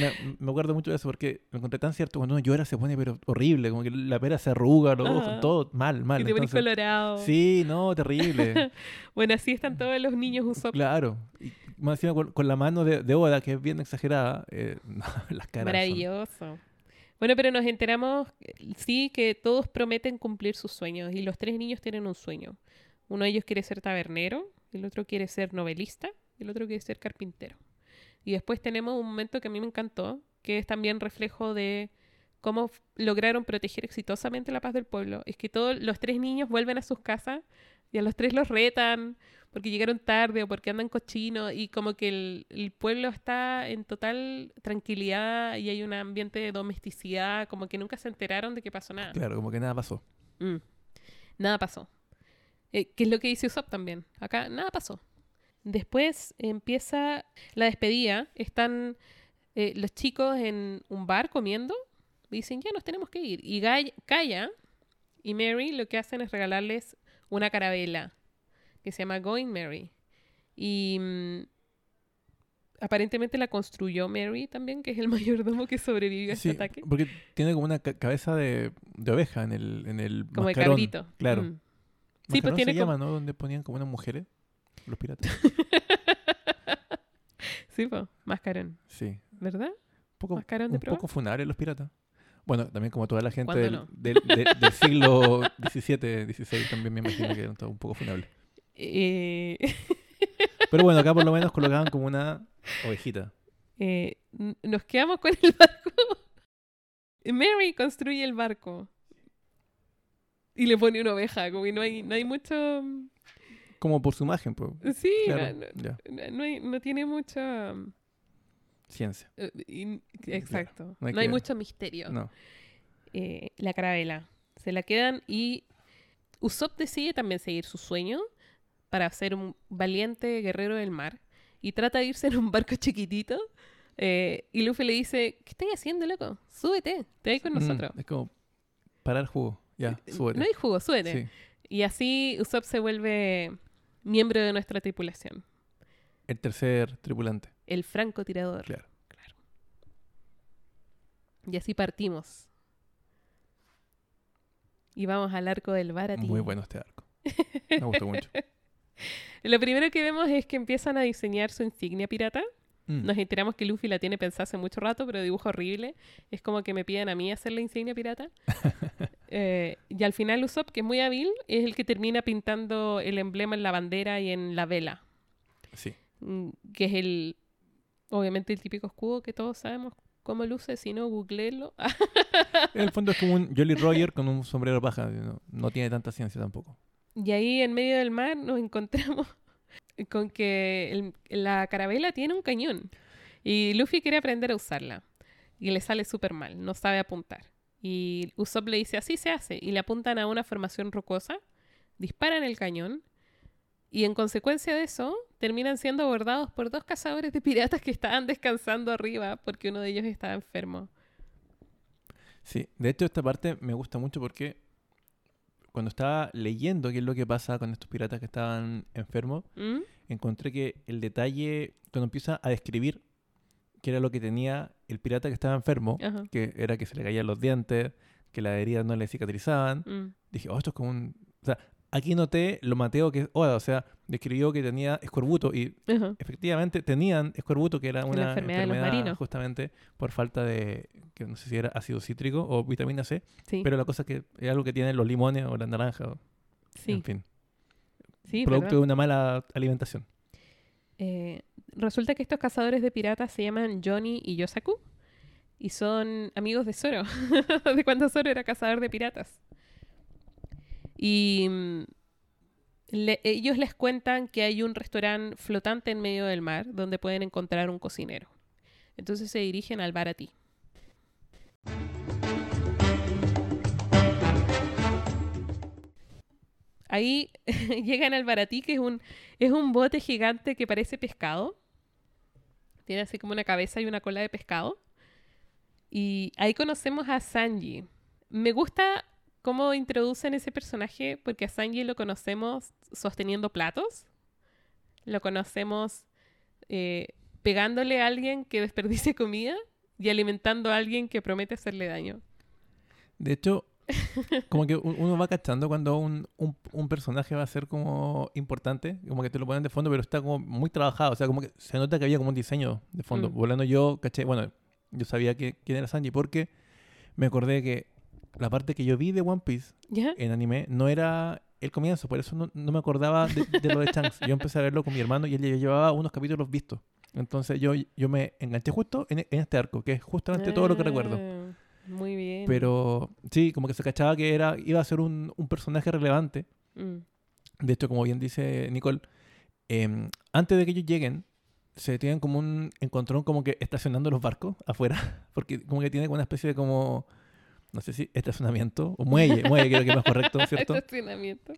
me, me acuerdo mucho de eso porque lo encontré tan cierto. Cuando uno llora se pone pero horrible, como que la pera se arruga, los ojos, Ajá. todo mal, mal. Y te pones colorado. sí, no, terrible. Bueno, así están todos los niños Usopp. claro. Y más encima con, con la mano de, de Oda, que es bien exagerada, eh, las caras. son- Maravilloso. Bueno, pero nos enteramos, eh, sí, que todos prometen cumplir sus sueños y los tres niños tienen un sueño. Uno de ellos quiere ser tabernero, el otro quiere ser novelista el otro quiere ser carpintero. Y después tenemos un momento que a mí me encantó, que es también reflejo de cómo lograron proteger exitosamente la paz del pueblo. Es que todos los tres niños vuelven a sus casas y a los tres los retan porque llegaron tarde o porque andan cochinos y como que el, el pueblo está en total tranquilidad y hay un ambiente de domesticidad, como que nunca se enteraron de que pasó nada. Claro, como que nada pasó. Mm. Nada pasó. Eh, ¿Qué es lo que dice Usopp también? Acá nada pasó. Después empieza la despedida. Están eh, los chicos en un bar comiendo. Dicen, ya nos tenemos que ir. Y Gay- Kaya y Mary lo que hacen es regalarles una carabela que se llama Going Mary. Y mm, aparentemente la construyó Mary también, que es el mayordomo que sobrevivió a Sí, este ataque. porque tiene como una ca- cabeza de, de oveja en el, en el Como de cabrito. Claro. Mm. Sí, pues tiene se como- llama, ¿no? Donde ponían como unas mujeres, los piratas. Sí, pues, mascarón. Sí. ¿Verdad? Un poco, ¿Mascarón de un proa? poco funables los piratas. Bueno, también como toda la gente ¿Cuándo del, no? del, de- del siglo XVII, XVI, también me imagino que eran un poco funables. Eh, Pero bueno, acá por lo menos colocaban como una ovejita. eh, nos quedamos con el barco. Mary construye el barco. Y le pone una oveja, como que no hay, no hay mucho... Como por su imagen, pues. Sí, Claro, no, no- no hay- no tiene mucho... Ciencia. eh, in- exacto. no No hay mucho misterio. No. eh, la carabela. Se la quedan y Usopp decide también seguir su sueño para ser un valiente guerrero del mar y trata de irse en un barco chiquitito eh, y Luffy le dice, ¿qué estás haciendo, loco? Súbete, te vas con Mm, nosotros. es como parar jugo. Ya, súbete. No hay jugo, súbete. Sí. Y así Usopp se vuelve miembro de nuestra tripulación. El tercer tripulante. El francotirador. Claro. Claro. Y así partimos. Y vamos al arco del Barati. Muy bueno este arco. Me gustó mucho. Lo primero que vemos es que empiezan a diseñar su insignia pirata. Mm. Nos enteramos que Luffy la tiene pensada hace mucho rato, pero dibujo horrible. Es como que me piden a mí hacer la insignia pirata. Eh, y al final Usopp, que es muy hábil, es el que termina pintando el emblema en la bandera y en la vela. Sí. Mm, Que es el, obviamente, el típico escudo que todos sabemos cómo luce. Si no, googleenlo. En el fondo es como un Jolly Roger con un sombrero paja. No, no tiene tanta ciencia tampoco. Y ahí en medio del mar nos encontramos con que el- la carabela tiene un cañón. Y Luffy quiere aprender a usarla. Y le sale súper mal, no sabe apuntar. Y Usopp le dice, así se hace. Y le apuntan a una formación rocosa, disparan el cañón. Y en consecuencia de eso, terminan siendo abordados por dos cazadores de piratas que estaban descansando arriba porque uno de ellos estaba enfermo. Sí, de hecho esta parte me gusta mucho porque cuando estaba leyendo qué es lo que pasa con estos piratas que estaban enfermos, ¿Mm? encontré que el detalle, cuando empieza a describir qué era lo que tenía el pirata que estaba enfermo, Ajá. que era que se le caían los dientes, que las heridas no le cicatrizaban, Mm. dije, oh, esto es como un... O sea, aquí noté lo Mateo que es Oda, o sea, describió que tenía escorbuto y efectivamente tenían escorbuto, que era una enfermedad marinos. justamente por falta de, que no sé si era ácido cítrico o vitamina C, Sí, pero la cosa es que es algo que tienen los limones o las naranjas, o- sí, en fin, sí, producto de una mala alimentación. Eh, resulta que estos cazadores de piratas se llaman Johnny y Yosaku y son amigos de Zoro, de cuando Zoro era cazador de piratas. Y mm, ellos les cuentan que hay un restaurante flotante en medio del mar donde pueden encontrar un cocinero. Entonces se dirigen al Barati. Ahí llegan al Baratí, que es un, es un bote gigante que parece pescado. Tiene así como una cabeza y una cola de pescado. Y ahí conocemos a Sanji. Me gusta cómo introducen ese personaje porque a Sanji lo conocemos sosteniendo platos. Lo conocemos eh, pegándole a alguien que desperdicie comida y alimentando a alguien que promete hacerle daño. De hecho, como que un- uno va cachando cuando un, un- un personaje va a ser como importante, como que te lo ponen de fondo, pero está como muy trabajado. O sea, como que se nota que había como un diseño de fondo. Mm. Volando yo, caché, bueno, yo sabía que, quién era Sanji porque me acordé que la parte que yo vi de One Piece ¿Ya? en anime no era el comienzo, por eso no, no me acordaba de, de lo de Shanks. Yo empecé a verlo con mi hermano y él ya llevaba unos capítulos vistos. Entonces yo, yo me enganché justo en, en este arco, que es justamente todo lo que recuerdo. Ah, Muy bien. Pero sí, como que se cachaba que era, iba a ser un, un personaje relevante. Mm. De hecho, como bien dice Nicole, em, antes de que ellos lleguen, se tienen como un encontrón como que estacionando los barcos afuera, porque como que tiene una especie de como, no sé si estacionamiento, o muelle, muelle creo que es más correcto, ¿cierto? Estacionamiento.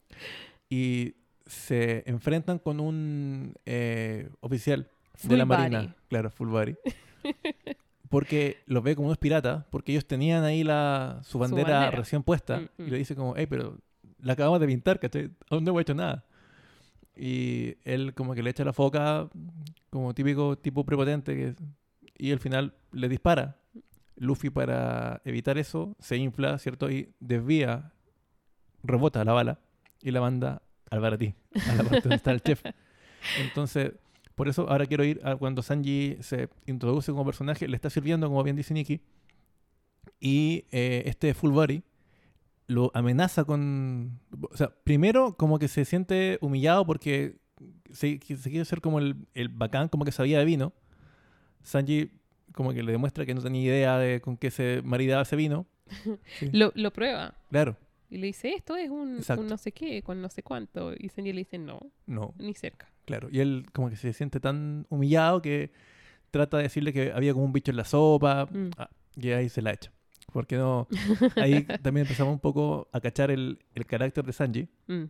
Y se enfrentan con un eh, oficial de Full la Marina, body. claro, full body. Porque los ve como unos piratas, porque ellos tenían ahí la, su bandera, bandera. recién puesta. Mm, Y mm. le dice como, hey, pero la acabamos de pintar, ¿cachai? Aún no hemos hecho nada. Y él como que le echa la foca, como típico tipo prepotente, que, y al final le dispara. Luffy para evitar eso se infla, ¿cierto? Y desvía, rebota la bala y la manda al baratí, a la parte donde está el chef. Entonces, por eso ahora quiero ir a cuando Sanji se introduce como personaje, le está sirviendo, como bien dice Nikki, y eh, este full body lo amenaza con... O sea, primero como que se siente humillado porque se, quiere ser como el, el bacán, como que sabía de vino. Sanji como que le demuestra que no tenía idea de con qué se maridaba ese vino. Sí, Lo, lo prueba. claro, Y le dice, esto es un no sé qué, con no sé cuánto. Y Sanji le dice, no, no, ni cerca. claro. Y él como que se siente tan humillado que trata de decirle que había como un bicho en la sopa. Mm. Ah, y ahí se la echa. Porque no... Ahí también empezamos un poco a cachar el, el carácter de Sanji. Mm.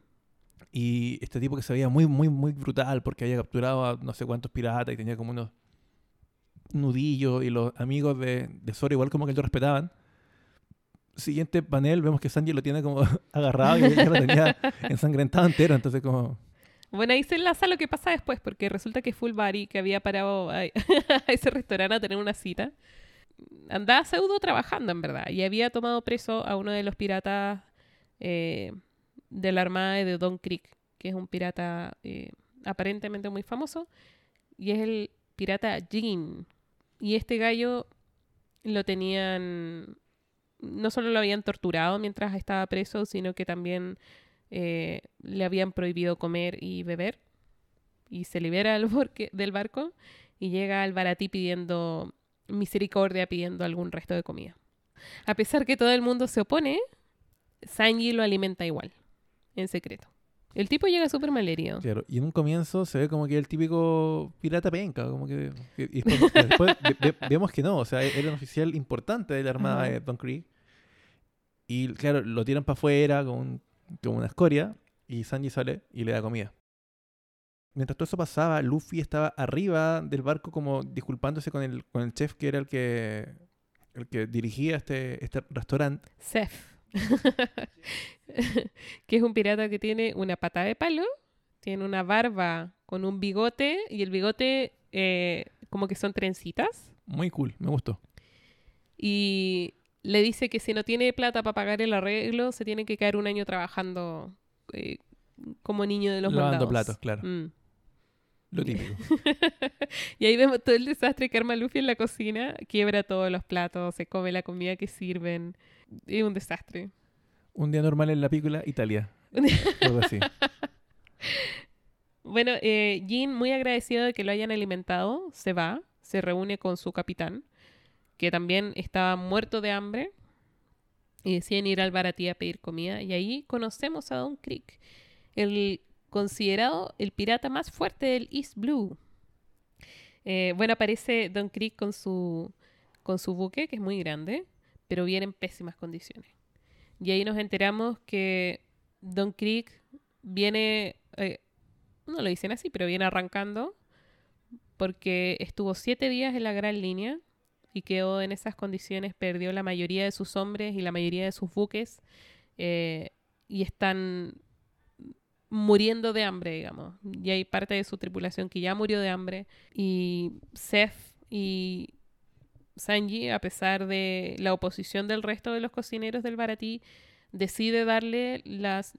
Y este tipo que se veía muy, muy, muy brutal porque había capturado a no sé cuántos piratas y tenía como unos nudillos y los amigos de, de Zoro igual como que lo respetaban. Siguiente panel vemos que Sanji lo tiene como agarrado y ya lo tenía ensangrentado entero. Entonces como... Bueno, ahí se enlaza lo que pasa después, porque resulta que Full Body, que había parado a, a ese restaurante a tener una cita, andaba pseudo trabajando, en verdad, y había tomado preso a uno de los piratas eh, de la armada de Don Creek, que es un pirata eh, aparentemente muy famoso, y es el pirata Jean. Y este gallo lo tenían, no solo lo habían torturado mientras estaba preso, sino que también eh, le habían prohibido comer y beber. Y se libera del, borque- del barco y llega al baratí pidiendo misericordia, pidiendo algún resto de comida. A pesar que todo el mundo se opone, Sanji lo alimenta igual, en secreto. El tipo llega súper malherido. Claro, y en un comienzo se ve como que el típico pirata penca, como que... Y después, después ve- ve- vemos que no, o sea, era un oficial importante de la armada Ajá. de Don Creek. Y claro, lo tiran para afuera con, con una escoria y Sanji sale y le da comida. Mientras todo eso pasaba, Luffy estaba arriba del barco como disculpándose con el, con el chef que era el que, el que dirigía este, este restaurante. Seth. que es un pirata que tiene una pata de palo, tiene una barba con un bigote y el bigote eh, como que son trencitas. Muy cool, me gustó. Y le dice que si no tiene plata para pagar el arreglo, se tiene que quedar un año trabajando eh, como niño de los Lavando mandados. platos, claro. Mm. Lo típico. y ahí vemos todo el desastre que arma Luffy en la cocina. Quiebra todos los platos, se come la comida que sirven. Es un desastre. Un día normal en la película Italia. Algo así. Bueno, eh, Jin, muy agradecido de que lo hayan alimentado, se va, se reúne con su capitán, que también estaba muerto de hambre, y deciden ir al baratí a pedir comida. Y ahí conocemos a Don Creek, el considerado el pirata más fuerte del East Blue. Eh, bueno, aparece Don Creek con su, con su buque, que es muy grande, pero viene en pésimas condiciones. Y ahí nos enteramos que Don Creek viene, eh, no lo dicen así, pero viene arrancando porque estuvo siete días en la gran línea y quedó en esas condiciones, perdió la mayoría de sus hombres y la mayoría de sus buques eh, y están muriendo de hambre, digamos. Y hay parte de su tripulación que ya murió de hambre y Seth y Sanji, a pesar de la oposición del resto de los cocineros del Baratí, decide darle las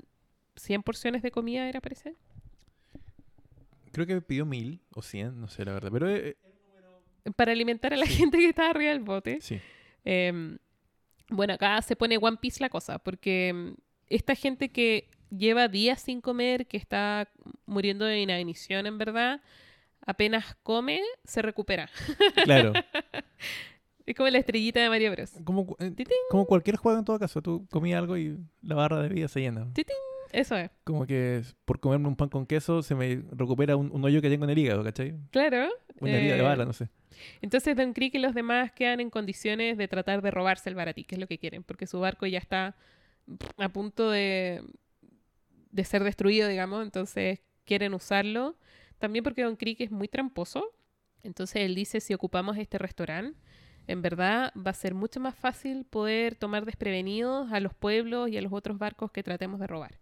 100 porciones de comida, ¿era parece? Creo que pidió mil o cien, no sé la verdad. Pero eh, Para alimentar a la gente que estaba arriba del bote. sí. Eh, bueno, acá se pone One Piece la cosa, porque mm, esta gente que lleva días sin comer, que está muriendo de inanición en verdad, apenas come, se recupera. Claro. Es como la estrellita de Mario Bros. Como, eh, Titín. como cualquier juego en todo caso. Tú comías algo y la barra de vida se llena. Eso es. Como que por comerme un pan con queso se me recupera un, un hoyo que tengo en el hígado, ¿cachai? Claro. Una herida de eh, bala, no sé. Entonces Don Creek y los demás quedan en condiciones de tratar de robarse el baratí, que es lo que quieren, porque su barco ya está a punto de, de ser destruido, digamos, entonces quieren usarlo. También porque Don Creek es muy tramposo, entonces él dice, si ocupamos este restaurante, en verdad va a ser mucho más fácil poder tomar desprevenidos a los pueblos y a los otros barcos que tratemos de robar.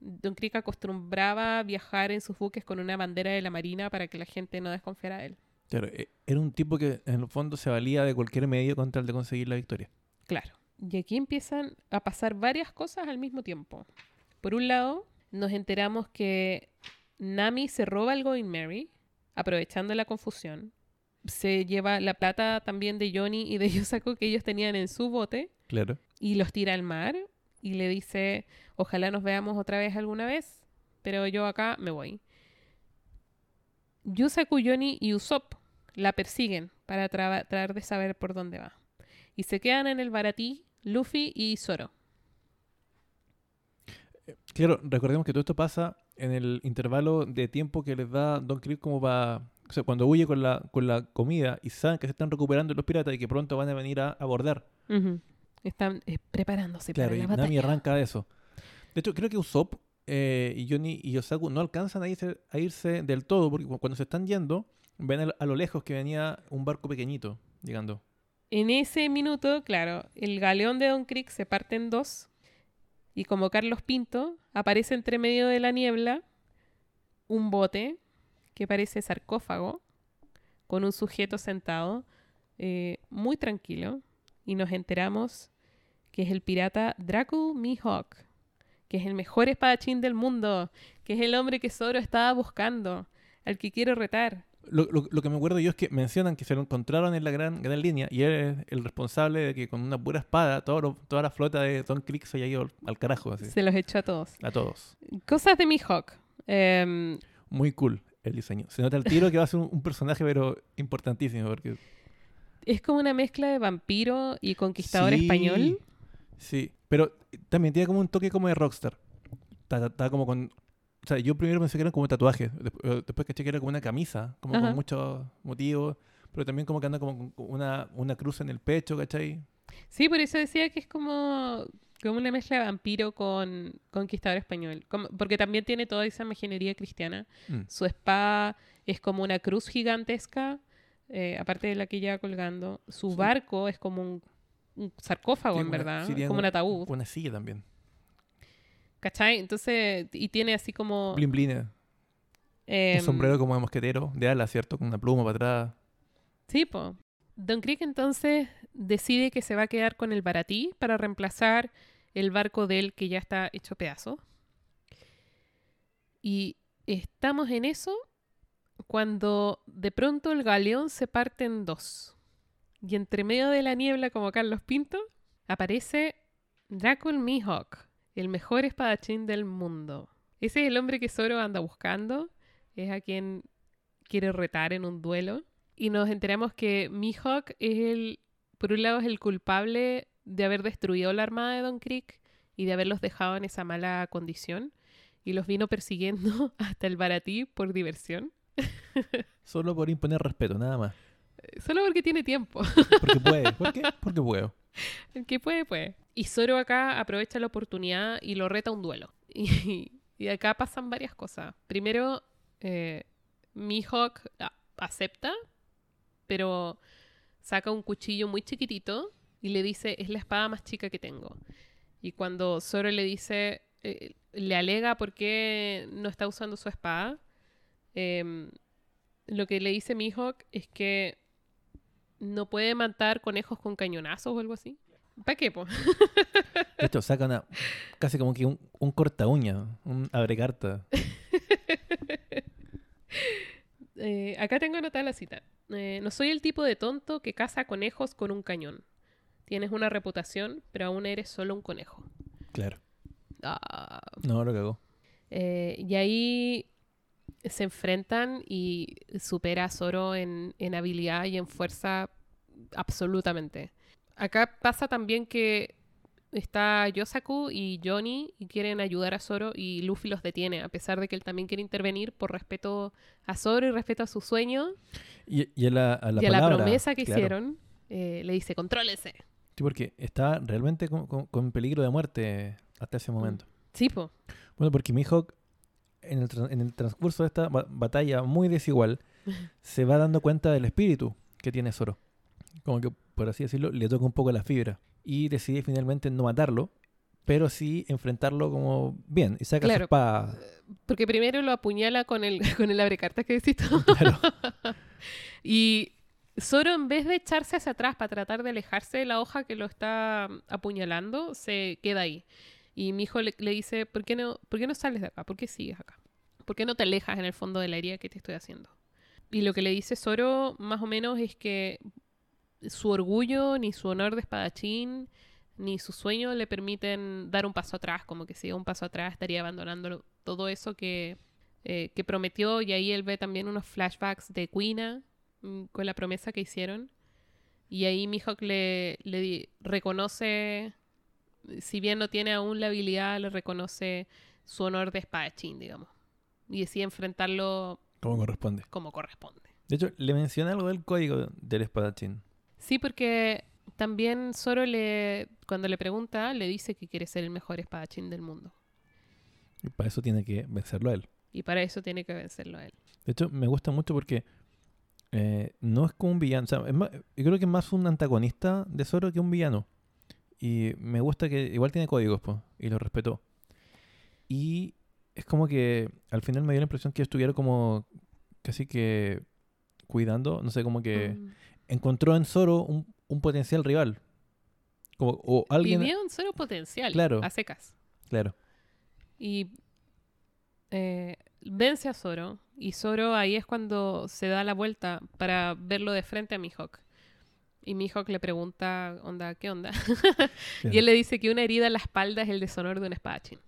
Don Creek acostumbraba viajar en sus buques con una bandera de la marina para que la gente no desconfiara de él. Claro, eh, era un tipo que en el fondo se valía de cualquier medio con tal de conseguir la victoria. Claro. Y aquí empiezan a pasar varias cosas al mismo tiempo. Por un lado, nos enteramos que Nami se roba el Going Mary, aprovechando la confusión. Se lleva la plata también de Johnny y de Yosako que ellos tenían en su bote Claro. y los tira al mar y le dice, ojalá nos veamos otra vez alguna vez, pero yo acá me voy. Yusaku, Johnny y Usopp la persiguen para tra- tratar de saber por dónde va. Y se quedan en el baratí Luffy y Zoro. Claro, recordemos que todo esto pasa en el intervalo de tiempo que les da Don Creek como para... O sea, cuando huye con la, con la comida y saben que se están recuperando los piratas y que pronto van a venir a abordar. Están eh, preparándose Claro, para y la Nami batalla. arranca de eso. De hecho, creo que Usopp eh, y Johnny y Yosaku no alcanzan a irse, a irse del todo, porque cu- cuando se están yendo, ven a, a lo lejos que venía un barco pequeñito llegando. En ese minuto, claro, el galeón de Don Creek se parte en dos y como Carlos Pinto aparece entre medio de la niebla un bote que parece sarcófago con un sujeto sentado eh, muy tranquilo y nos enteramos que es el pirata Draco Mihawk, que es el mejor espadachín del mundo, que es el hombre que Zoro estaba buscando, al que quiero retar. Lo, lo- lo que me acuerdo yo es que mencionan que se lo encontraron en la gran, gran línea y él es el responsable de que con una pura espada todo lo- toda la flota de Don Creek se haya ido al, al carajo, así, Se los echó a todos. a todos. Cosas de Mihawk. Em, Muy cool el diseño. Se nota el tiro que va a ser un, un personaje pero importantísimo porque es como una mezcla de vampiro y conquistador Sí, español. Sí, pero también tiene como un toque como de rockstar. Está, está- está como con... O sea, yo primero pensé que era como un tatuaje. Después, después caché que era como una camisa, como Ajá. con muchos motivos. Pero también como que anda como una, una cruz en el pecho, ¿cachai? Sí, por eso decía que es como, como una mezcla de vampiro con conquistador español. Como- porque también tiene toda esa imaginería cristiana. Mm. Su espada es como una cruz gigantesca, eh, aparte de la que lleva colgando. Su Sí. barco es como un, un sarcófago, Tiene en una- verdad, sí, como un una- ataúd. Una silla también. ¿Cachai? Entonces, y tiene así como... Blin eh. em, Un sombrero como de mosquetero, de ala, ¿cierto? Con una pluma para atrás. Sí, po. Don Creek entonces decide que se va a quedar con el baratí para reemplazar el barco de él que ya está hecho pedazo. Y estamos en eso cuando de pronto el galeón se parte en dos. Y entre medio de la niebla, como Carlos Pinto, aparece Dracul Mihawk, el mejor espadachín del mundo. Ese es el hombre que Zoro anda buscando. Es a quien quiere retar en un duelo. Y nos enteramos que Mihawk es el, por un lado, es el culpable de haber destruido la armada de Don Creek y de haberlos dejado en esa mala condición. Y los vino persiguiendo hasta el baratí por diversión. Solo por imponer respeto, nada más. Solo porque tiene tiempo. Porque puede. ¿Por qué? Porque puedo. El que puede, puede. Y Zoro acá aprovecha la oportunidad y lo reta un duelo. Y, acá pasan varias cosas. Primero, eh, Mihawk acepta, pero saca un cuchillo muy chiquitito y le dice, es la espada más chica que tengo. Y cuando Zoro le dice, eh, le alega por qué no está usando su espada, em, lo que le dice Mihawk es que no puede matar conejos con cañonazos o algo así. ¿Para qué, po? De hecho, saca una, casi como que un, un corta uña, un abre carta. Eh, acá tengo anotada la cita. Eh, no soy el tipo de tonto que caza conejos con un cañón. Tienes una reputación, pero aún eres solo un conejo. Claro. Ah. No, lo cagó. Eh, y ahí se enfrentan y supera a Zoro en, en habilidad y en fuerza absolutamente. Acá pasa también que está Yosaku y Johnny y quieren ayudar a Zoro y Luffy los detiene, a pesar de que él también quiere intervenir por respeto a Zoro y respeto a su sueño Y, y a la, a la y a la palabra, promesa que claro. hicieron. eh, le dice, contrólese. Sí, porque está realmente con, con- con peligro de muerte hasta ese momento. Sí, po. Bueno, porque Mihawk, en el, en el transcurso de esta ba- batalla muy desigual, se va dando cuenta del espíritu que tiene Zoro. Como que, por así decirlo, le toca un poco la fibra. Y decide finalmente no matarlo, pero sí enfrentarlo como bien. Y saca Claro. su espada. Porque primero lo apuñala con el, con el abrecartas que decís tú. Claro. Y Zoro, en vez de echarse hacia atrás para tratar de alejarse de la hoja que lo está mm, apuñalando, se queda ahí. Y mi hijo le, le dice, ¿por qué, no, ¿por qué no sales de acá? ¿Por qué sigues acá? ¿Por qué no te alejas en el fondo de la herida que te estoy haciendo? Y lo que le dice Zoro, más o menos, es que su orgullo, ni su honor de espadachín, ni su sueño le permiten dar un paso atrás. Como que si da un paso atrás estaría abandonando todo eso que, eh, que prometió. Y ahí él ve también unos flashbacks de Quina mm, con la promesa que hicieron. Y ahí Mihawk le, le reconoce, si bien no tiene aún la habilidad, le reconoce su honor de espadachín, digamos. Y decide enfrentarlo Como corresponde. como corresponde. De hecho, le menciona algo del código del espadachín. Sí, porque también Zoro le, cuando le pregunta, le dice que quiere ser el mejor espadachín del mundo. Y para eso tiene que vencerlo a él. Y para eso tiene que vencerlo a él. De hecho, me gusta mucho porque eh, no es como un villano. O sea, es más- yo creo que es más un antagonista de Zoro que un villano. Y me gusta que igual tiene códigos, pues, y lo respetó. Y es como que al final me dio la impresión que estuviera como casi que cuidando, no sé, como que Mm. Encontró en Zoro un, un potencial rival. Como, o alguien... Vivía un Zoro potencial, Claro. a secas. Claro. Y eh, vence a Zoro. Y Zoro ahí es cuando se da la vuelta para verlo de frente a Mihawk. Y Mihawk le pregunta, onda, ¿qué onda? Y él le dice que una herida en la espalda es el deshonor de un espadachín.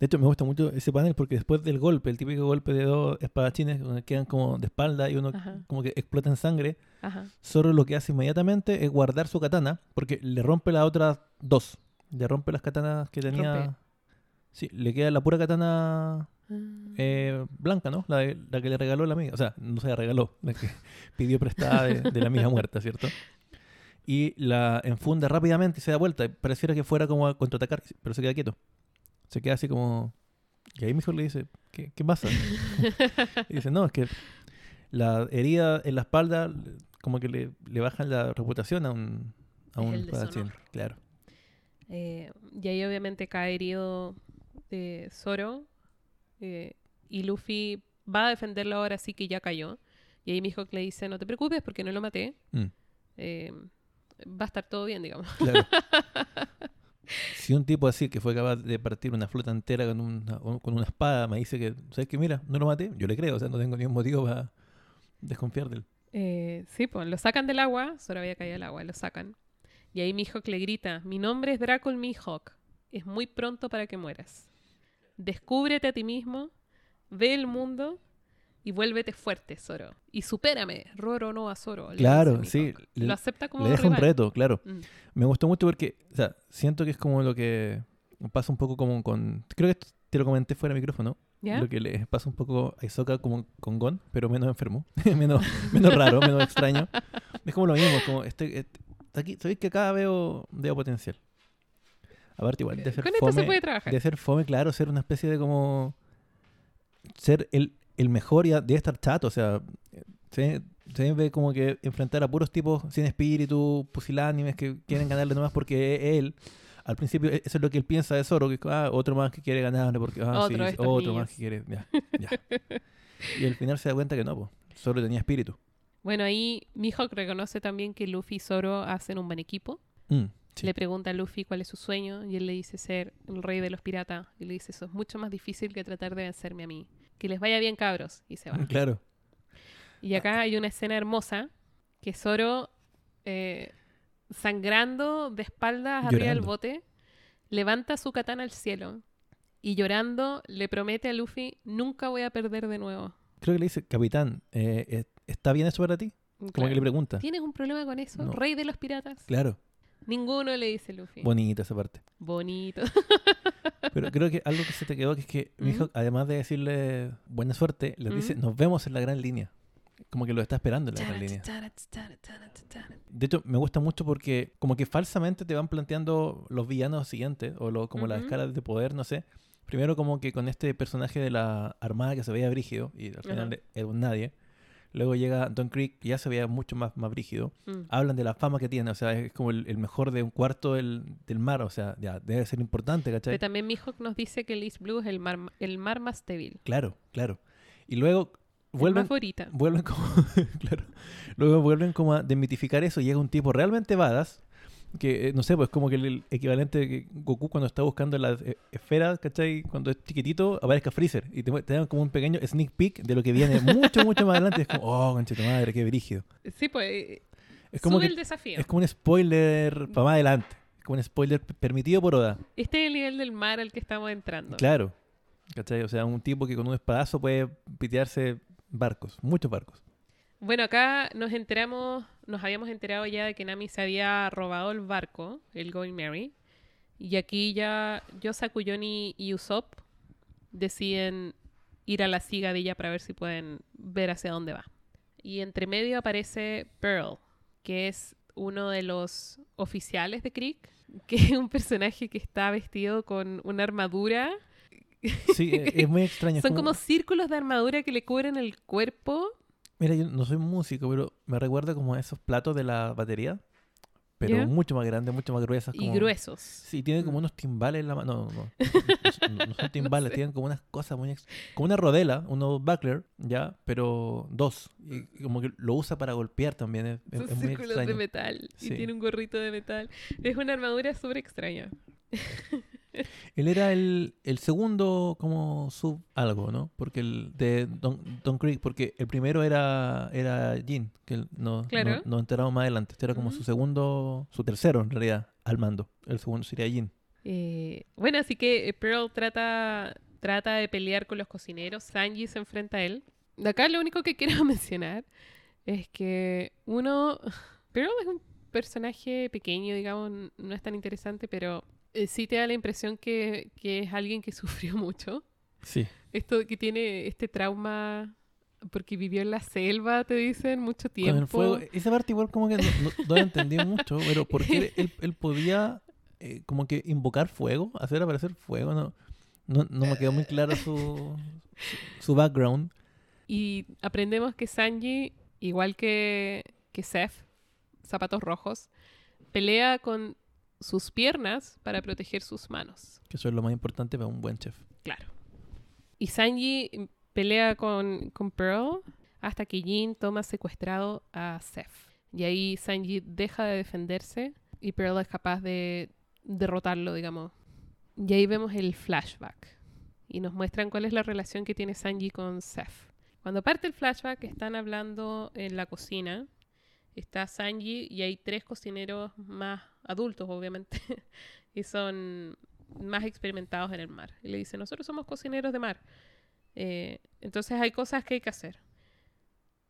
De hecho, me gusta mucho ese panel porque después del golpe, el típico golpe de dos espadachines, donde quedan como de espalda y uno Ajá. como que explota en sangre, Ajá. Zoro lo que hace inmediatamente es guardar su katana, porque le rompe las otras dos. Le rompe las katanas que tenía. Rompe. Sí, le queda la pura katana Ah. eh, blanca, ¿no? La, de- la que le regaló la amiga. O sea, no se la regaló, la que pidió prestada de, de la amiga muerta, ¿cierto? Y la enfunda rápidamente y se da vuelta. Pareciera que fuera como a contraatacar, pero se queda quieto. Se queda así como. Y ahí mi hijo le dice: ¿Qué, qué pasa? y dice: No, es que la herida en la espalda, como que le, le bajan la reputación a un, a Es un deshonor. Claro. Eh, y ahí obviamente cae herido eh, Zoro. eh, y Luffy va a defenderlo ahora sí que ya cayó. Y ahí Mihawk le dice, no te preocupes porque no lo maté. Mm, eh, va a estar todo bien, digamos. claro. si un tipo así que fue capaz de partir una flota entera con una, con una espada me dice que, ¿sabes qué? Mira, no lo maté, yo le creo, o sea, no tengo ningún motivo para desconfiar de él. Eh, sí, pues lo sacan del agua. Zoro había caído al agua, lo sacan. Y ahí Mihawk le grita, mi nombre es Dracul Mihawk. Es muy pronto para que mueras. Descúbrete a ti mismo, ve el mundo y vuélvete fuerte, Zoro. Y supérame, Roro no a Zoro. Claro, sí, le- Lo acepta como Le deja un rival. reto, claro. Mm. Me gustó mucho porque, o sea, siento que es como lo que pasa un poco como con... Creo que te lo comenté fuera de micrófono. ¿Ya? Lo que le pasa un poco a Isoka como con Gon, pero menos enfermo. menos, menos raro, menos extraño. Es como lo mismo, como este, este- aquí, sabéis que acá veo, veo potencial. Aparte, igual, de ser Con esto se fome, puede trabajar. de ser fome, claro, ser una especie de como. Ser el, el mejor y a- de estar chato, o sea. Se, se ve como que enfrentar a puros tipos sin espíritu, pusilánimes que quieren ganarle nomás porque él. Al principio, e- eso es lo que él piensa de Zoro, que ah, otro más que quiere ganarle porque. Ah, sí, Otro estos otro más que quiere. Ya, ya. y al final se da cuenta que no, pues. Zoro tenía espíritu. Bueno, ahí Mihawk reconoce también que Luffy y Zoro hacen un buen equipo. Mm, sí. Le pregunta a Luffy cuál es su sueño y él le dice ser el rey de los piratas. Y le dice, eso es mucho más difícil que tratar de vencerme a mí. Que les vaya bien, cabros. Y se va. Claro. Y acá hay una escena hermosa que Zoro, eh, sangrando de espaldas arriba del bote, levanta su katana al cielo y llorando le promete a Luffy, nunca voy a perder de nuevo. Creo que le dice, capitán, eh, eh, ¿está bien eso para ti? Como Claro. que le pregunta. ¿Tienes un problema con eso? No. ¿Rey de los piratas? Claro, Ninguno le dice Luffy. bonita esa parte. Bonito. Pero creo que algo que se te quedó que es que Ujú. Mihawk, además de decirle buena suerte, le dice, nos vemos en la gran línea. Como que lo está esperando en la gran línea. De hecho, me gusta mucho porque como que falsamente te van planteando los villanos siguientes, o lo- como las Ujú. escalas de poder, no sé. Primero como que con este personaje de la armada que se veía brígido, y al final Ajá. era un nadie. Luego llega Don Creek, que ya se veía mucho más, más brígido. Mm. hablan de la fama que tiene, o sea, es como el, el mejor de un cuarto del, del mar, o sea, ya debe ser importante, ¿cachai? Pero también Mihawk nos dice que el East Blue es el mar, el mar más débil. Claro, claro. Y luego El vuelven, vuelven como, claro, luego vuelven como a desmitificar eso llega un tipo realmente badass, que eh, no sé, pues como que el, equivalente de que Goku cuando está buscando la eh, esfera, ¿cachai? Cuando es chiquitito, aparezca Freezer y te, dan como un pequeño sneak peek de lo que viene mucho, mucho más adelante. Es como, oh, conche tu madre, qué brígido. Sí, pues eh, Es como, sube que, el desafío. es como un spoiler para más adelante. Es como un spoiler permitido por Oda. Este es el nivel del mar al que estamos entrando. Claro. ¿Cachai? O sea, un tipo que con un espadazo puede pitearse barcos, muchos barcos. Bueno, acá nos enteramos, nos habíamos enterado ya de que Nami se había robado el barco, el Going Merry. Y aquí ya Yosa, Kuyoni y Usopp deciden ir a la cigadilla para ver si pueden ver hacia dónde va. Y entre medio aparece Pearl, que es uno de los oficiales de Creek, que es un personaje que está vestido con una armadura. Sí, es muy extraño. Son como círculos de armadura que le cubren el cuerpo. Mira, yo no soy músico, pero me recuerda como a esos platos de la batería, pero mucho más grandes, mucho más gruesas. Y como- gruesos. Sí, tiene como Mm. unos timbales en la mano. No, no, no, no, no son timbales, sé. tienen como unas cosas muy... ex- Como una rodela, unos buckler, ya, pero dos. Y como que lo usa para golpear también. Es, Son es muy círculos extraño. de metal y Sí. tiene un gorrito de metal. Es una armadura súper extraña. Él era el, el segundo como sub algo, ¿no? Porque el de Don, Don Creek, porque el primero era era Jin, que él no, Claro. no, nos enteramos más adelante. Este era como su segundo, su tercero en realidad, al mando. El segundo sería Jin. Eh, bueno, así que eh, Pearl trata, trata de pelear con los cocineros. Sanji se enfrenta a él. De acá lo único que quiero mencionar es que uno... Pearl es un personaje pequeño, digamos, no es tan interesante, pero eh, sí te da la impresión que, que es alguien que sufrió mucho. Sí. Esto que tiene este trauma porque vivió en la selva, te dicen, mucho tiempo. Con el fuego. Esa parte igual como que no, no- no la entendí mucho, pero ¿por qué él, él podía eh, como que invocar fuego? Hacer aparecer fuego, no, no, no me quedó muy claro su, su, su background. Y aprendemos que Sanji, igual que, que Seth, zapatos rojos, pelea con sus piernas para proteger sus manos. Que eso es lo más importante para un buen chef. Claro. Y Sanji pelea con, con Pearl hasta que Jin toma secuestrado a Seth. Y ahí Sanji deja de defenderse y Pearl es capaz de derrotarlo, digamos. Y ahí vemos el flashback. Y nos muestran cuál es la relación que tiene Sanji con Seth. Cuando parte el flashback, están hablando en la cocina. Está Sanji y hay tres cocineros más adultos, obviamente, y son más experimentados en el mar. Y le dicen, nosotros somos cocineros de mar. Eh, entonces hay cosas que hay que hacer.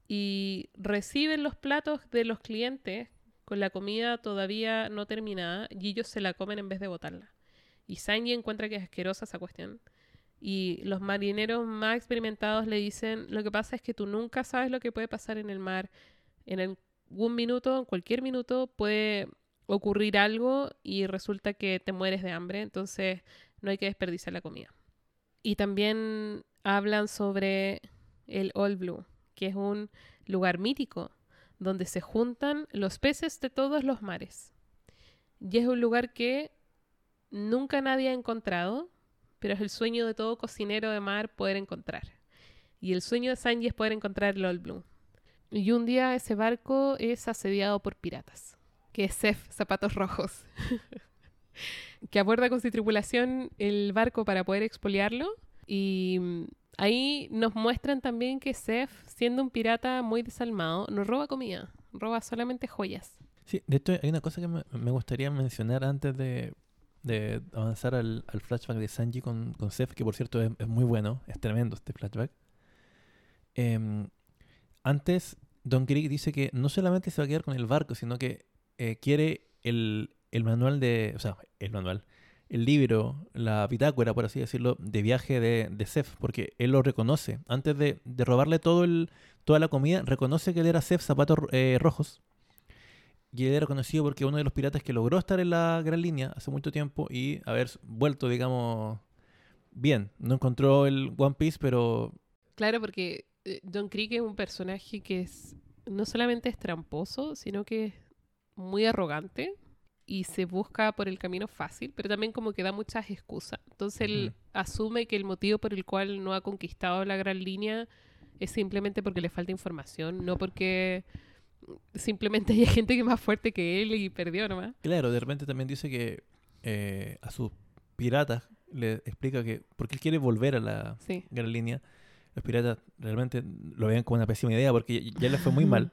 Y reciben los platos de los clientes con la comida todavía no terminada y ellos se la comen en vez de botarla. Y Sanji encuentra que es asquerosa esa cuestión. Y los marineros más experimentados le dicen, lo que pasa es que tú nunca sabes lo que puede pasar en el mar en el algún minuto, en cualquier minuto, puede ocurrir algo y resulta que te mueres de hambre, entonces no hay que desperdiciar la comida. Y también hablan sobre el All Blue, que es un lugar mítico donde se juntan los peces de todos los mares. Y es un lugar que nunca nadie ha encontrado, pero es el sueño de todo cocinero de mar poder encontrar. Y el sueño de Sanji es poder encontrar el All Blue. Y un día ese barco es asediado por piratas, que es Sef, Zapatos Rojos, que aborda con su tripulación el barco para poder expoliarlo. Y mm, ahí nos muestran también que Sef, siendo un pirata muy desalmado, no roba comida, roba solamente joyas. Sí, de hecho hay una cosa que me, gustaría mencionar antes de, de avanzar al, al flashback de Sanji con, con Seth, que por cierto es, es muy bueno, es tremendo este flashback. Em, antes, Don Krieg dice que no solamente se va a quedar con el barco, sino que eh, quiere el, el manual de. O sea, el manual. El libro, la bitácora, por así decirlo, de viaje de, de Seth, porque él lo reconoce. Antes de, de robarle todo el, toda la comida, reconoce que él era Seth Zapatos eh, Rojos. Y él era conocido porque uno de los piratas que logró estar en la gran línea hace mucho tiempo y haber vuelto, digamos, bien. No encontró el One Piece, pero Claro, porque eh, Don Krieg es un personaje que es no solamente es tramposo, sino que es muy arrogante y se busca por el camino fácil, pero también como que da muchas excusas. Entonces él asume que el motivo por el cual no ha conquistado la gran línea es simplemente porque le falta información, no porque simplemente hay gente que es más fuerte que él y perdió nomás. Claro, de repente también dice que eh, a sus piratas le explica que porque él quiere volver a la Sí. gran línea, los piratas realmente lo ven como una pésima idea porque ya, ya les fue muy mal.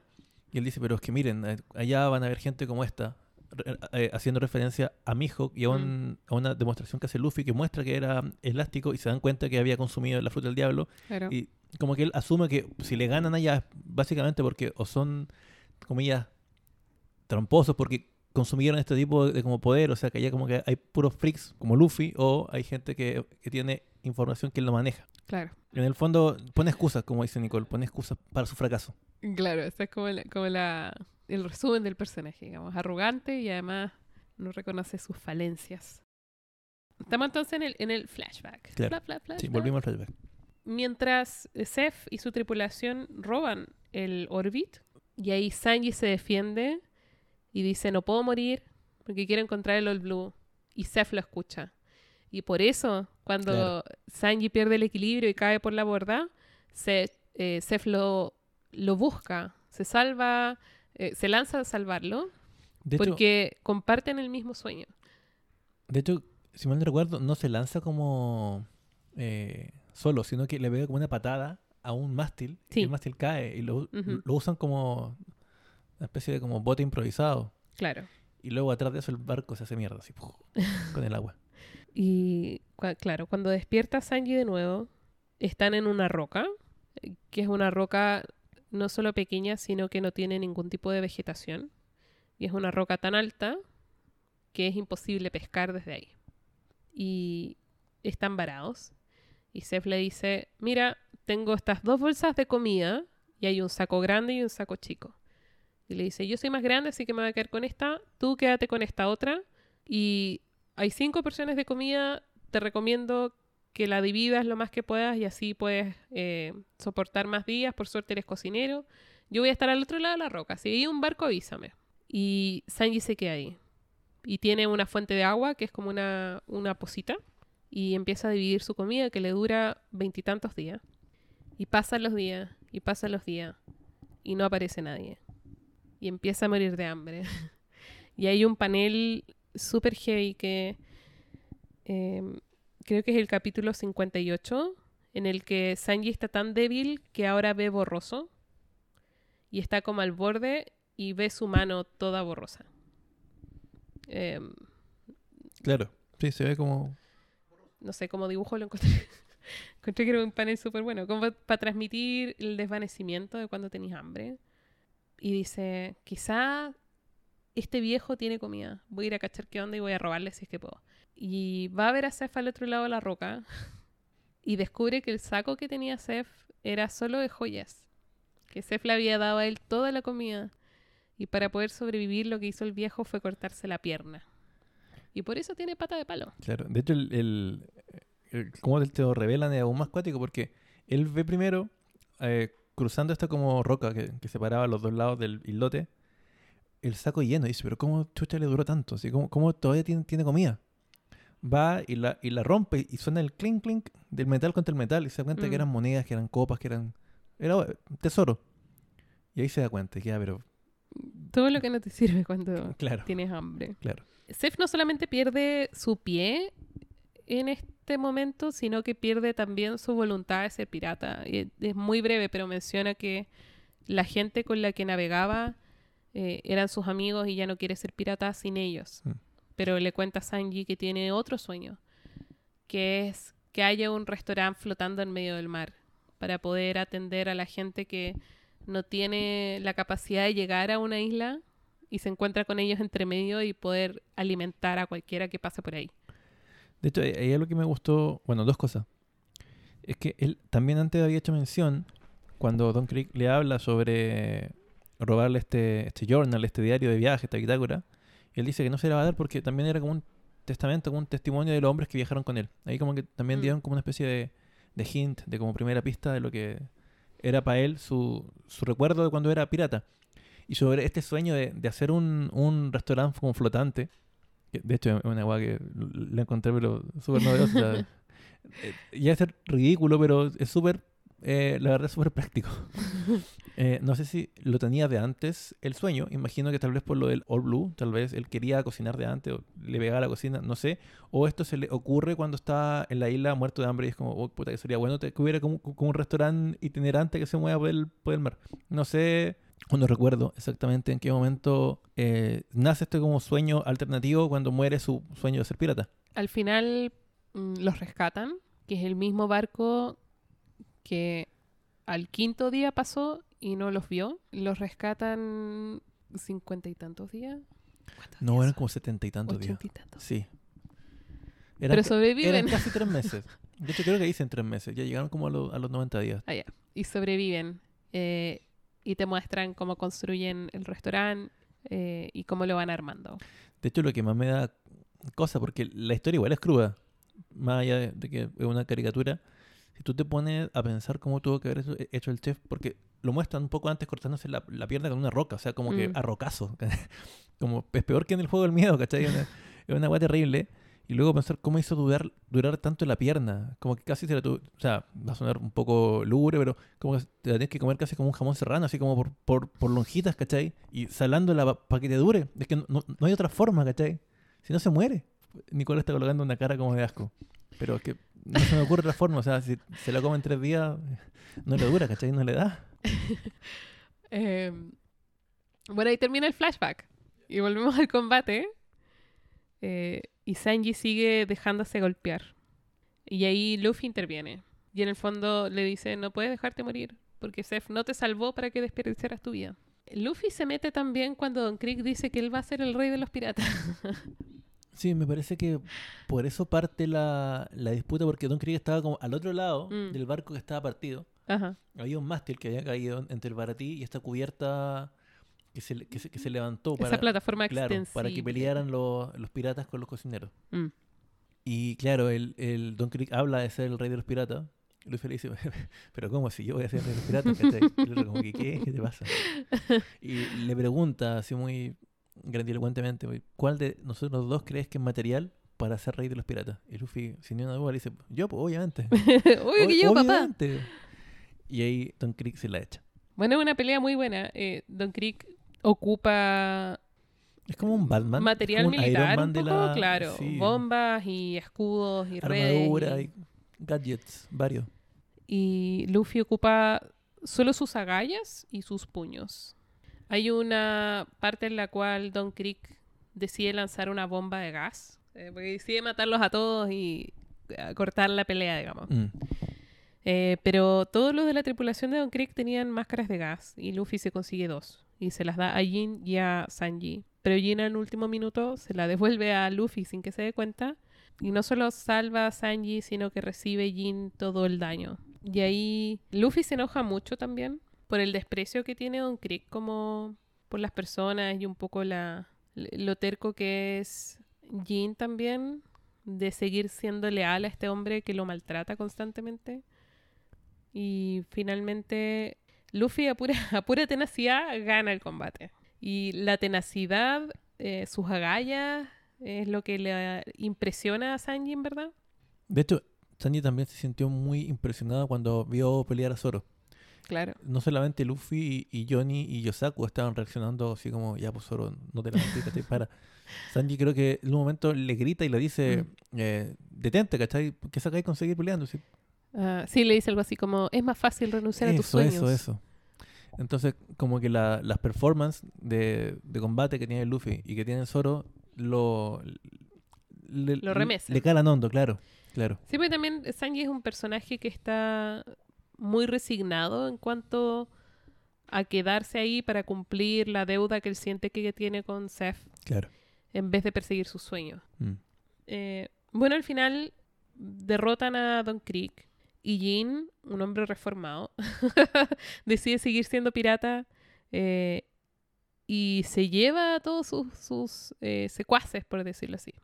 Y él dice, pero es que miren, eh, allá van a haber gente como esta, re- eh, haciendo referencia a Mihawk y a, un- a una demostración que hace Luffy que muestra que era elástico y se dan cuenta que había consumido la fruta del diablo. Claro. Y como que él asume que si le ganan allá básicamente porque o son, comillas, tramposos porque consumieron este tipo de como poder, o sea que allá como que hay puros freaks como Luffy o hay gente que, que tiene información que él no maneja. Claro. En el fondo pone excusas, como dice Nicole, pone excusas para su fracaso. Claro, ese es como, la- como la, el resumen del personaje, digamos, arrogante y además no reconoce sus falencias. Estamos entonces en el, en el flashback. Claro. Fla- fla- Sí, volvimos al flashback. Mientras Seth y su tripulación roban el Orbit, y ahí Sanji se defiende y dice, no puedo morir porque quiero encontrar el All Blue. Y Seth lo escucha. Y por eso, cuando Claro. Sanji pierde el equilibrio y cae por la borda, se, eh, Seth lo, lo busca, se salva, eh, se lanza a salvarlo, De hecho, porque comparten el mismo sueño. de hecho, si mal no recuerdo, no se lanza como eh, solo, sino que le pega como una patada a un mástil Sí. y el mástil cae y lo, lo usan como una especie de como bote improvisado. Claro. Y luego atrás de eso el barco se hace mierda, así, ¡puf! con el agua. Y claro, cuando despierta Sanji de nuevo, están en una roca, eh, que es una roca no solo pequeña, sino que no tiene ningún tipo de vegetación. Y es una roca tan alta que es imposible pescar desde ahí. Y están varados. Y Seth le dice, mira, tengo estas dos bolsas de comida y hay un saco grande y un saco chico. Y le dice, yo soy más grande, así que me voy a quedar con esta, tú quédate con esta otra. Y hay cinco porciones de comida, te recomiendo que la dividas lo más que puedas y así puedes eh, soportar más días. Por suerte eres cocinero. Yo voy a estar al otro lado de la roca. Si hay un barco, avísame. Y Sanji se queda ahí. Y tiene una fuente de agua que es como una, una posita. Y empieza a dividir su comida que le dura veintitantos días. Y pasan los días, y pasan los días. Y no aparece nadie. Y empieza a morir de hambre. y hay un panel super heavy que em, creo que es el capítulo 58, en el que Sanji está tan débil que ahora ve borroso y está como al borde y ve su mano toda borrosa. Em, Claro, sí, se ve como... no sé cómo dibujo lo encontré. encontré que era un panel súper bueno, como para transmitir el desvanecimiento de cuando tenías hambre. Y dice, quizá este viejo tiene comida. Voy a ir a cachar qué onda y voy a robarle si es que puedo. Y va a ver a Seth al otro lado de la roca y descubre que el saco que tenía Seth era solo de joyas. Que Seth le había dado a él toda la comida. Y para poder sobrevivir lo que hizo el viejo fue cortarse la pierna. Y por eso tiene pata de palo. Claro, de hecho, el, el, el- cómo te lo revelan es aún más cuático porque él ve primero eh, cruzando esta como roca que, que separaba los dos lados del islote, el saco lleno. Y dice, pero ¿cómo chucha le duró tanto? Así, ¿cómo, cómo todavía tiene, tiene comida? Va y la, y la rompe y suena el clink clink del metal contra el metal y se da cuenta Mm. que eran monedas, que eran copas, que eran... Era tesoro. Y ahí se da cuenta que ya, pero... Todo lo que no te sirve cuando Claro, tienes hambre. claro. Seth no solamente pierde su pie en este momento, sino que pierde también su voluntad de ser pirata. Y es muy breve, pero menciona que la gente con la que navegaba eh, eran sus amigos y ya no quiere ser pirata sin ellos. Mm. Pero le cuenta a Sanji que tiene otro sueño, que es que haya un restaurante flotando en medio del mar para poder atender a la gente que no tiene la capacidad de llegar a una isla y se encuentra con ellos entre medio y poder alimentar a cualquiera que pase por ahí. De hecho, hay algo que me gustó, bueno, dos cosas. Es que él también antes había hecho mención, cuando Don Creek le habla sobre robarle este, este journal, este diario de viaje, esta bitácora, y él dice que no se la va a dar porque también era como un testamento, como un testimonio de los hombres que viajaron con él. Ahí como que también Mm. dieron como una especie de, de hint, de como primera pista de lo que era para él su, su recuerdo de cuando era pirata. Y sobre este sueño de, de hacer un, un restaurante como flotante, que de hecho es una guay que la encontré pero súper novedosa. eh, ya es ridículo, pero es súper, eh, la verdad es súper práctico. Eh, no sé si lo tenía de antes el sueño, imagino que tal vez por lo del All Blue, tal vez él quería cocinar de antes o le pegaba la cocina, no sé, o esto se le ocurre cuando está en la isla muerto de hambre y es como, oh, puta, que sería bueno que hubiera como, como un restaurante itinerante que se mueva por el, por el mar. No sé, o no recuerdo exactamente en qué momento eh, nace este como sueño alternativo cuando muere su sueño de ser pirata. Al final mm, los rescatan, que es el mismo barco que al quinto día pasó y no los vio. Los rescatan cincuenta y tantos días. ¿Cuántos No, días eran son? como setenta y tantos días. Y tantos. Sí. Pero sobreviven. eran casi tres meses. De hecho, creo que dicen tres meses. Ya llegaron como a, los- a los 90 días. Ah, ya. Y sobreviven. eh, y te muestran cómo construyen el restaurante eh, y cómo lo van armando. De hecho, lo que más me da cosa, porque la historia igual es cruda, más allá de, de que es una caricatura, si tú te pones a pensar cómo tuvo que haber eso- hecho el chef, porque lo muestran un poco antes cortándose la, la pierna con una roca, o sea, como que Mm. a rocazo. como es peor que en el juego del miedo, ¿cachai? Es una, una weá terrible. Y luego pensar cómo hizo durar, durar tanto la pierna. Como que casi se la tuvo. O sea, va a sonar un poco lúgubre, pero como que te la tienes que comer casi como un jamón serrano, así como por, por, por lonjitas, ¿cachai? Y salándola para que te dure. Es que no, no- no hay otra forma, ¿cachai? Si no se muere. Nicolás está colocando una cara como de asco. Pero es que no se me ocurre otra forma. O sea, si se la come en tres días, no le dura, ¿cachai? No le da. Eh, bueno, ahí termina el flashback. Y volvemos al combate. Eh, y Sanji sigue dejándose golpear. Y ahí Luffy interviene. Y en el fondo le dice, no puedes dejarte morir, porque Seth no te salvó para que desperdiciaras tu vida. Luffy se mete también cuando Don Krieg dice que él va a ser el rey de los piratas. Sí, me parece que por eso parte la, la disputa, porque Don Krieg estaba como al otro lado Mm. del barco que estaba partido. Ajá. Había un mástil que había caído entre el baratí y esta cubierta que se, que se, que se levantó Esa para, plataforma claro, para que pelearan los, los piratas con los cocineros. Mm. Y claro, el, el Don Krieg habla de ser el rey de los piratas. Luffy le dice, pero ¿cómo si yo voy a ser el rey de los piratas? que, ¿qué? ¿Qué te pasa? Y le pregunta así muy grandilocuentemente, ¿cuál de nosotros dos crees que es material para ser rey de los piratas? Y Luffy, sin ninguna duda, le dice, yo, pues, obviamente. Obvio que yo, papá. Obviamente. Y ahí Don Krieg se la echa. Bueno, es una pelea muy buena. Eh, Don Krieg ocupa Es como un Batman. material un militar Man un de poco, la- claro. sí, Bombas y escudos y redes. armadura y- y gadgets, varios. y Luffy ocupa solo sus agallas y sus puños. Hay una parte en la cual Don Krieg decide lanzar una bomba de gas, eh, porque decide matarlos a todos y eh, cortar la pelea, digamos. Mm. Eh, pero todos los de la tripulación de Don Krieg tenían máscaras de gas y Luffy se consigue dos y se las da a Jin y a Sanji. Pero Jin en último minuto se la devuelve a Luffy sin que se dé cuenta y no solo salva a Sanji, sino que recibe Jin todo el daño. Y ahí Luffy se enoja mucho también por el desprecio que tiene Don Krieg como por las personas y un poco la, lo terco que es Jin también, de seguir siendo leal a este hombre que lo maltrata constantemente. Y finalmente, Luffy a pura, a pura tenacidad gana el combate. Y la tenacidad, eh, sus agallas, es lo que le impresiona a Sanji, en verdad. De hecho, Sanji también se sintió muy impresionado cuando vio pelear a Zoro. Claro. No solamente Luffy y, y Johnny y Yosaku estaban reaccionando así como, ya pues Zoro, no te la ¿cachai? Para. Sanji creo que en un momento le grita y le dice, eh, detente, ¿cachai? ¿Qué sacáis con seguir peleando? Sí, Ah, sí, le dice algo así como, es más fácil renunciar a tus sueños. eso, eso. Entonces, como que la- las performances de, de combate que tiene Luffy y que tiene Zoro lo... Le, Lo remecen. Le calan hondo, claro. Claro. Sí, porque también Sanji es un personaje que está muy resignado en cuanto a quedarse ahí para cumplir la deuda que él siente que tiene con Seth Claro. en vez de perseguir sus sueños. Mm. Eh, bueno, al final derrotan a Don Creek y Jin, un hombre reformado, decide seguir siendo pirata eh, y se lleva a todos sus, sus, eh, secuaces, por decirlo así.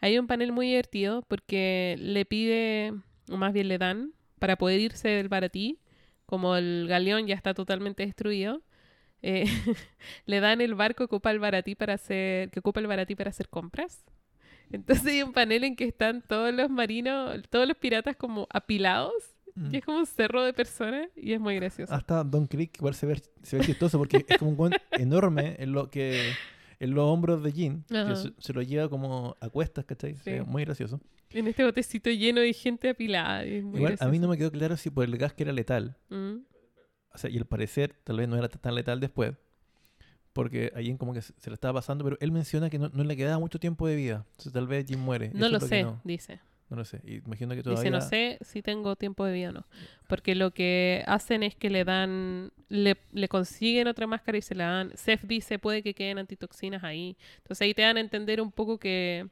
Hay un panel muy divertido porque le pide, o más bien le dan, para poder irse del baratí, como el galeón ya está totalmente destruido, eh, le dan el barco que ocupa el baratí para hacer, que ocupa el baratí para hacer compras. Entonces hay un panel en que están todos los marinos, todos los piratas como apilados, Mm. y es como un cerro de personas, y es muy gracioso. Hasta Don Creek igual se ve, se ve chistoso porque es como un guan enorme en lo que en los hombros de Jin, que se, se lo lleva como a cuestas, ¿cachai? Sí. Muy gracioso. En este botecito lleno de gente apilada. Igual a mí no me quedó claro si por el gas que era letal, Mm. o sea, y al parecer tal vez no era tan letal después, porque a Jin como que se, se le estaba pasando, pero él menciona que no, no le quedaba mucho tiempo de vida, entonces tal vez Jin muere. No Eso lo sé, No, dice. No lo sé, imagino que todavía... Dice, no sé si tengo tiempo de vida o no. Porque lo que hacen es que le dan, le, le consiguen otra máscara y se la dan. Seth dice, puede que queden antitoxinas ahí. Entonces ahí te dan a entender un poco que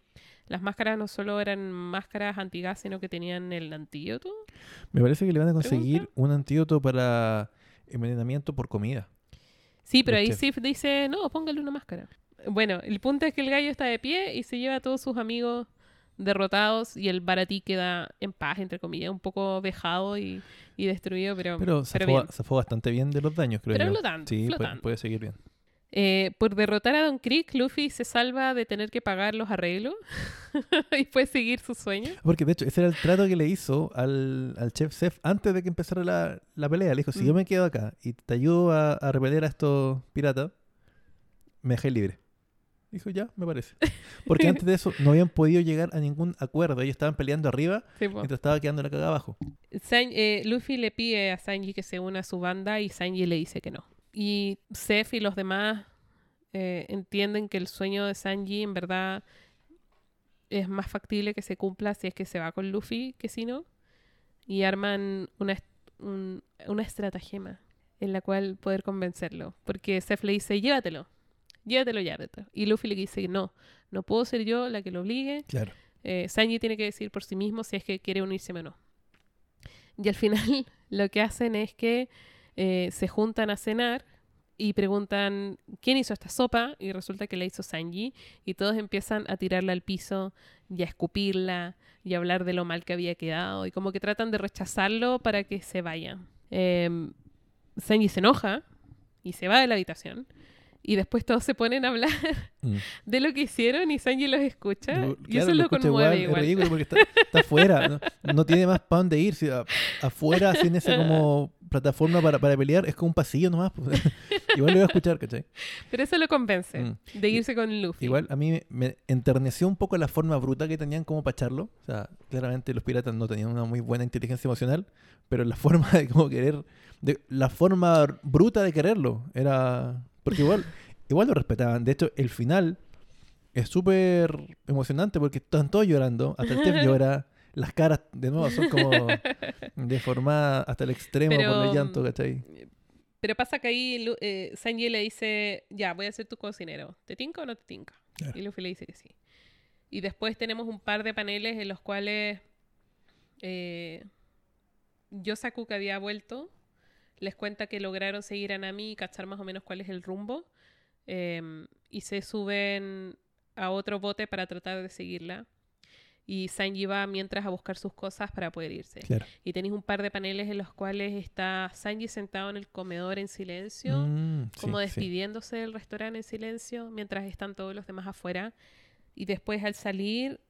las máscaras no solo eran máscaras antigas, sino que tenían el antídoto. Me parece que le van a conseguir ¿Pregunta? un antídoto para envenenamiento por comida. Sí, pero ahí. Sif dice, no, póngale una máscara. Bueno, el punto es que el gallo está de pie y se lleva a todos sus amigos derrotados y el baratí queda en paz, entre comillas, un poco vejado y, y destruido, pero, Pero bien. zafó bastante bien de los daños, creo Pero yo. flotando, sí, puede- flotando. puede seguir bien. Eh, por derrotar a Don Creek, Luffy se salva de tener que pagar los arreglos y puede seguir su sueño. Porque de hecho, ese era el trato que le hizo al, al chef Sef antes de que empezara la, la pelea. Le dijo, si yo Mm. me quedo acá y te ayudo a, a repeler a estos piratas, me dejé libre. Dijo, ya, me parece. Porque antes de eso no habían podido llegar a ningún acuerdo. Ellos estaban peleando arriba Sí, mientras estaba quedando la cagada abajo. San- eh, Luffy le pide a Sanji que se una a su banda y Sanji le dice que no. Y Seth y los demás eh, entienden que el sueño de Sanji en verdad es más factible que se cumpla si es que se va con Luffy que si no. Y arman una, un- una estratagema en la cual poder convencerlo. Porque Seth le dice, llévatelo, llévatelo, llévatelo. Y Luffy le dice, no, no puedo ser yo la que lo obligue. Claro. Eh, Sanji tiene que decir por sí mismo si es que quiere unirse o no. Y al final lo que hacen es que eh, se juntan a cenar y preguntan quién hizo esta sopa y resulta que la hizo Sanji y todos empiezan a tirarla al piso y a escupirla y a hablar de lo mal que había quedado y como que tratan de rechazarlo para que se vaya. Em, Sanji se enoja y se va de la habitación y después todos se ponen a hablar Mm. de lo que hicieron y Sanji los escucha Lo- y claro, eso lo, escucha conmueve Es igual. ridículo porque está, está afuera. No, no tiene más para dónde ir. Si a- afuera, sin esa como plataforma para, para pelear, es como un pasillo nomás. pues. Igual lo voy a escuchar, ¿cachai? Pero eso lo convence Mm. de irse con Luffy. Igual a mí me, me enterneció un poco la forma bruta que tenían como para echarlo. O sea, claramente los piratas no tenían una muy buena inteligencia emocional, pero la forma de como querer, de, la forma bruta de quererlo era... Porque igual, igual lo respetaban. De hecho, el final es súper emocionante porque están todos llorando. Hasta el Tef llora. Las caras, de nuevo, son como deformadas hasta el extremo por Pero, el llanto, ¿cachai? Pero pasa que ahí eh, Sanji le dice, ya, voy a ser tu cocinero. ¿Te tinca o no te tinca? Claro. Y Luffy le dice que sí. Y después tenemos un par de paneles en los cuales eh, Yosaku, que había vuelto, les cuenta que lograron seguir a Nami y cachar más o menos cuál es el rumbo. em, y se suben a otro bote para tratar de seguirla. Y Sanji va mientras a buscar sus cosas para poder irse. Claro. Y tenéis un par de paneles en los cuales está Sanji sentado en el comedor en silencio, Mm, como sí. despidiéndose del restaurante en silencio, mientras están todos los demás afuera. Y después al salir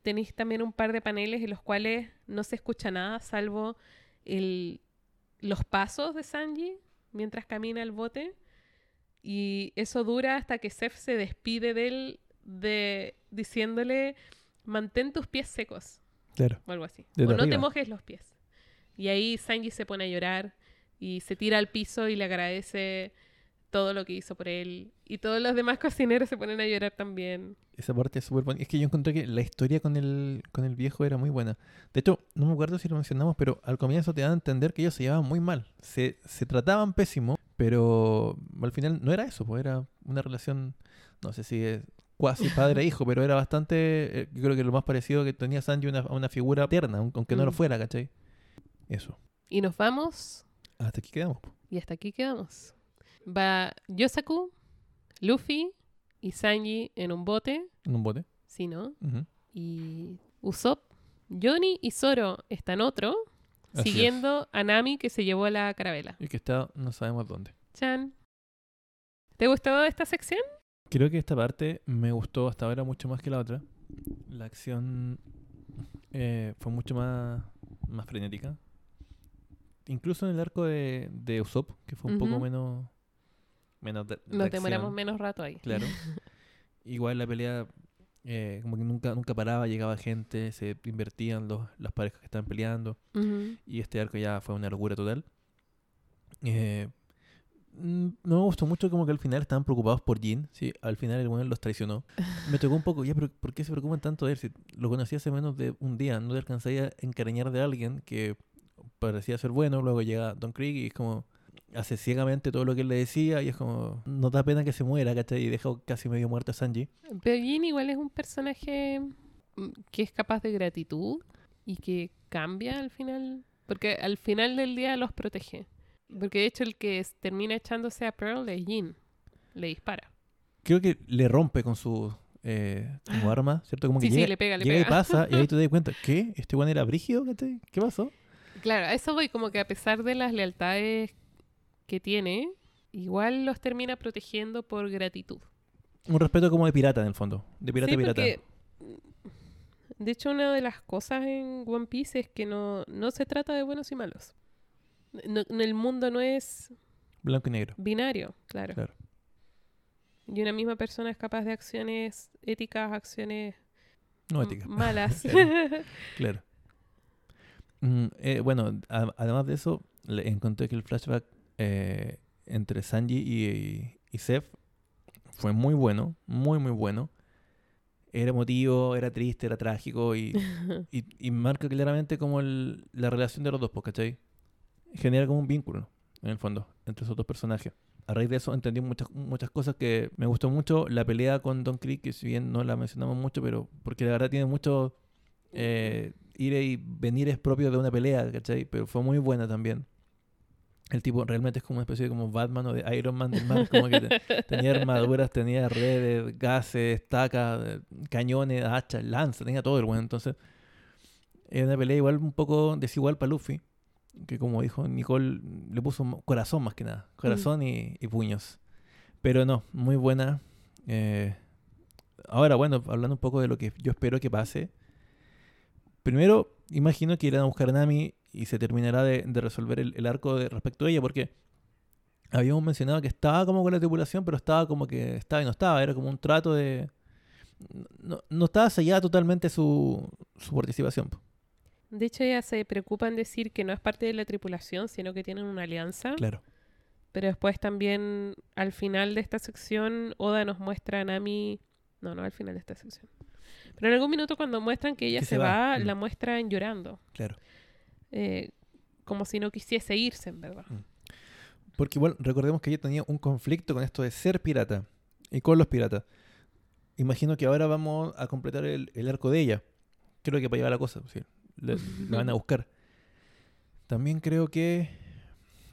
tenéis también un par de paneles en los cuales no se escucha nada, salvo el, los pasos de Sanji mientras camina el bote. Y eso dura hasta que Seth se despide de él de, diciéndole, mantén tus pies secos Claro. o algo así. Desde o no te mojes los pies. Y ahí Sanji se pone a llorar y se tira al piso y le agradece todo lo que hizo por él. Y todos los demás cocineros se ponen a llorar también. Esa parte es súper buena. Es que yo encontré que la historia con el, con el viejo era muy buena. De hecho, no me acuerdo si lo mencionamos, pero al comienzo te dan a entender que ellos se llevaban muy mal. Se, se trataban pésimo, pero al final no era eso, pues era una relación, no sé si es cuasi padre-hijo, pero era bastante, eh, yo creo que lo más parecido que tenía Sanji una- a una figura tierna, aun- aunque no lo Mm. fuera, ¿cachai? Eso. Y nos vamos Hasta aquí quedamos. y hasta aquí quedamos. Va Yosaku, Luffy y Sanji en un bote, En un bote. ¿sí, no? Y Usopp, Johnny y Zoro están otro, Así es. siguiendo a Nami que se llevó la carabela. Y que está, no sabemos dónde. Chan. ¿Te gustó esta sección? Creo que esta parte me gustó hasta ahora mucho más que la otra. La acción eh, fue mucho más, más frenética. Incluso en el arco de, de Usopp, que fue un poco menos... menos de, de Nos demoramos menos rato ahí. Claro. Igual la pelea eh, como que nunca, nunca paraba, llegaba gente, se invertían los, las parejas que estaban peleando. Ujú. Y este arco ya fue una locura total. Eh, mm, no me gustó mucho como que al final estaban preocupados por Jin. Sí, al final el bueno los traicionó. Me tocó un poco, ya, pero ¿por qué se preocupan tanto de él? Si lo conocí hace menos de un día, no te alcanzaría a encariñar de alguien que parecía ser bueno, luego llega Don Krieg y es como hace ciegamente todo lo que él le decía y es como no da pena que se muera, ¿cachai? Y deja casi medio muerto a Sanji. Pero Jin igual es un personaje mm, que es capaz de gratitud y que cambia al final. Porque al final del día los protege. Porque de hecho el que termina echándose a Pearl es Jin. Le dispara. Creo que le rompe con su eh, como arma, ¿cierto? Como que Sí, sí, llega, le pega, le llega y pega. pasa y ahí te das cuenta, ¿qué? ¿Este weón era brígido? ¿Qué pasó? Claro, a eso voy, como que a pesar de las lealtades que tiene, igual los termina protegiendo por gratitud. Un respeto como de pirata en el fondo. De pirata Sí, pirata. porque, mm, de hecho, una de las cosas en One Piece es que no, no se trata de buenos y malos. No- no- el mundo no es Blanco y negro. binario, claro. Claro. Y una misma persona es capaz de acciones éticas, acciones No m- ética. malas. Claro. Claro. Mm, eh, bueno, a- además de eso, le encontré que el flashback eh, entre Sanji y, y Seth fue muy bueno, muy, muy bueno. Era emotivo, era triste, era trágico y, y, y marca claramente como el- la relación de los dos, pues, ¿cachai? Genera como un vínculo, en el fondo, entre esos dos personajes. A raíz de eso entendí muchas, muchas cosas que me gustó mucho. La pelea con Don Creek, que si bien no la mencionamos mucho, pero porque la verdad tiene mucho eh, ir y venir es propio de una pelea, ¿cachai? Pero fue muy buena también. El tipo realmente es como una especie de como Batman o de Iron Man del mar, como que te- tenía armaduras, tenía redes, gases, estacas, eh, cañones, hachas, lanzas, tenía todo el bueno. Entonces, era una pelea igual un poco desigual para Luffy, que como dijo Nicole, le puso corazón más que nada, corazón y, y puños. Pero no, muy buena. Eh, ahora, bueno, hablando un poco de lo que yo espero que pase. Primero, imagino que irán a buscar a Nami y se terminará de, de resolver el, el arco de, respecto a ella, porque habíamos mencionado que estaba como con la tripulación, pero estaba como que estaba y no estaba, era como un trato de... No, no estaba sellada totalmente su, su participación. De hecho, ella se preocupa en decir que no es parte de la tripulación, sino que tienen una alianza. Claro. Pero después también, al final de esta sección, Oda nos muestra a Nami... No, no al final de esta sección. Pero en algún minuto cuando muestran que ella Que se, se va, va, mm. la muestran llorando. Claro. Eh, como si no quisiese irse, en verdad. Porque igual recordemos que ella tenía un conflicto con esto de ser pirata y con los piratas. Imagino que ahora vamos a completar el, el arco de ella. Creo que para llevar la cosa, sí, le- la van a buscar. También creo que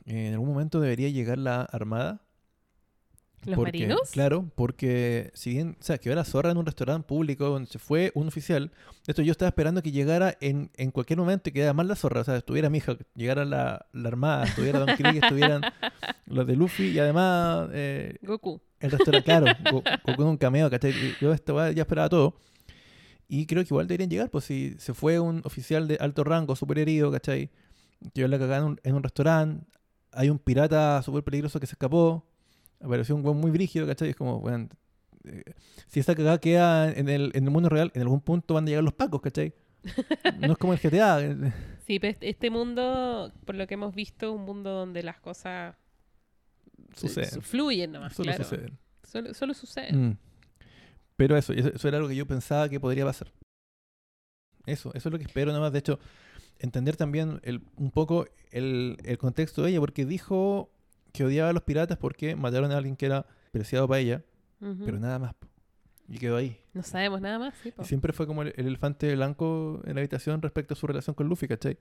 eh, en algún momento debería llegar la armada. ¿Los porque, marinos? Claro, porque si bien, o sea, que la zorra en un restaurante público donde se fue un oficial, esto yo estaba esperando que llegara en, en cualquier momento y quedara mal la zorra, o sea, estuviera mi hija, llegara la, la armada, estuviera Don Krieg, estuvieran los de Luffy y además eh, Goku. el restaurante, claro, Go- Goku en un cameo, ¿cachai? Yo esta weá ya esperaba todo. Y creo que igual deberían llegar, pues si se fue un oficial de alto rango, súper herido, ¿cachai? Que la cagada en un, en un restaurante, hay un pirata súper peligroso que se escapó, apareció un weón muy brígido, ¿cachai? Es como, weón, eh, si esa cagada queda en el, en el mundo real, en algún punto van a llegar los pacos, ¿cachai? No es como el GTA. eh, Sí, pero este- este mundo, por lo que hemos visto, un mundo donde las cosas se- Suceden. su- fluyen nomás, Solo claro. sucede. Solo, solo sucede. Mm. Pero eso, eso, eso era algo que yo pensaba que podría pasar. Eso, eso es lo que espero nomás. De hecho, entender también el, un poco el, el contexto de ella, porque dijo que odiaba a los piratas porque mataron a alguien que era preciado para ella, pero nada más. Y quedó ahí. No sabemos nada más, sí. Y siempre fue como el, el elefante blanco en la habitación respecto a su relación con Luffy, ¿cachai?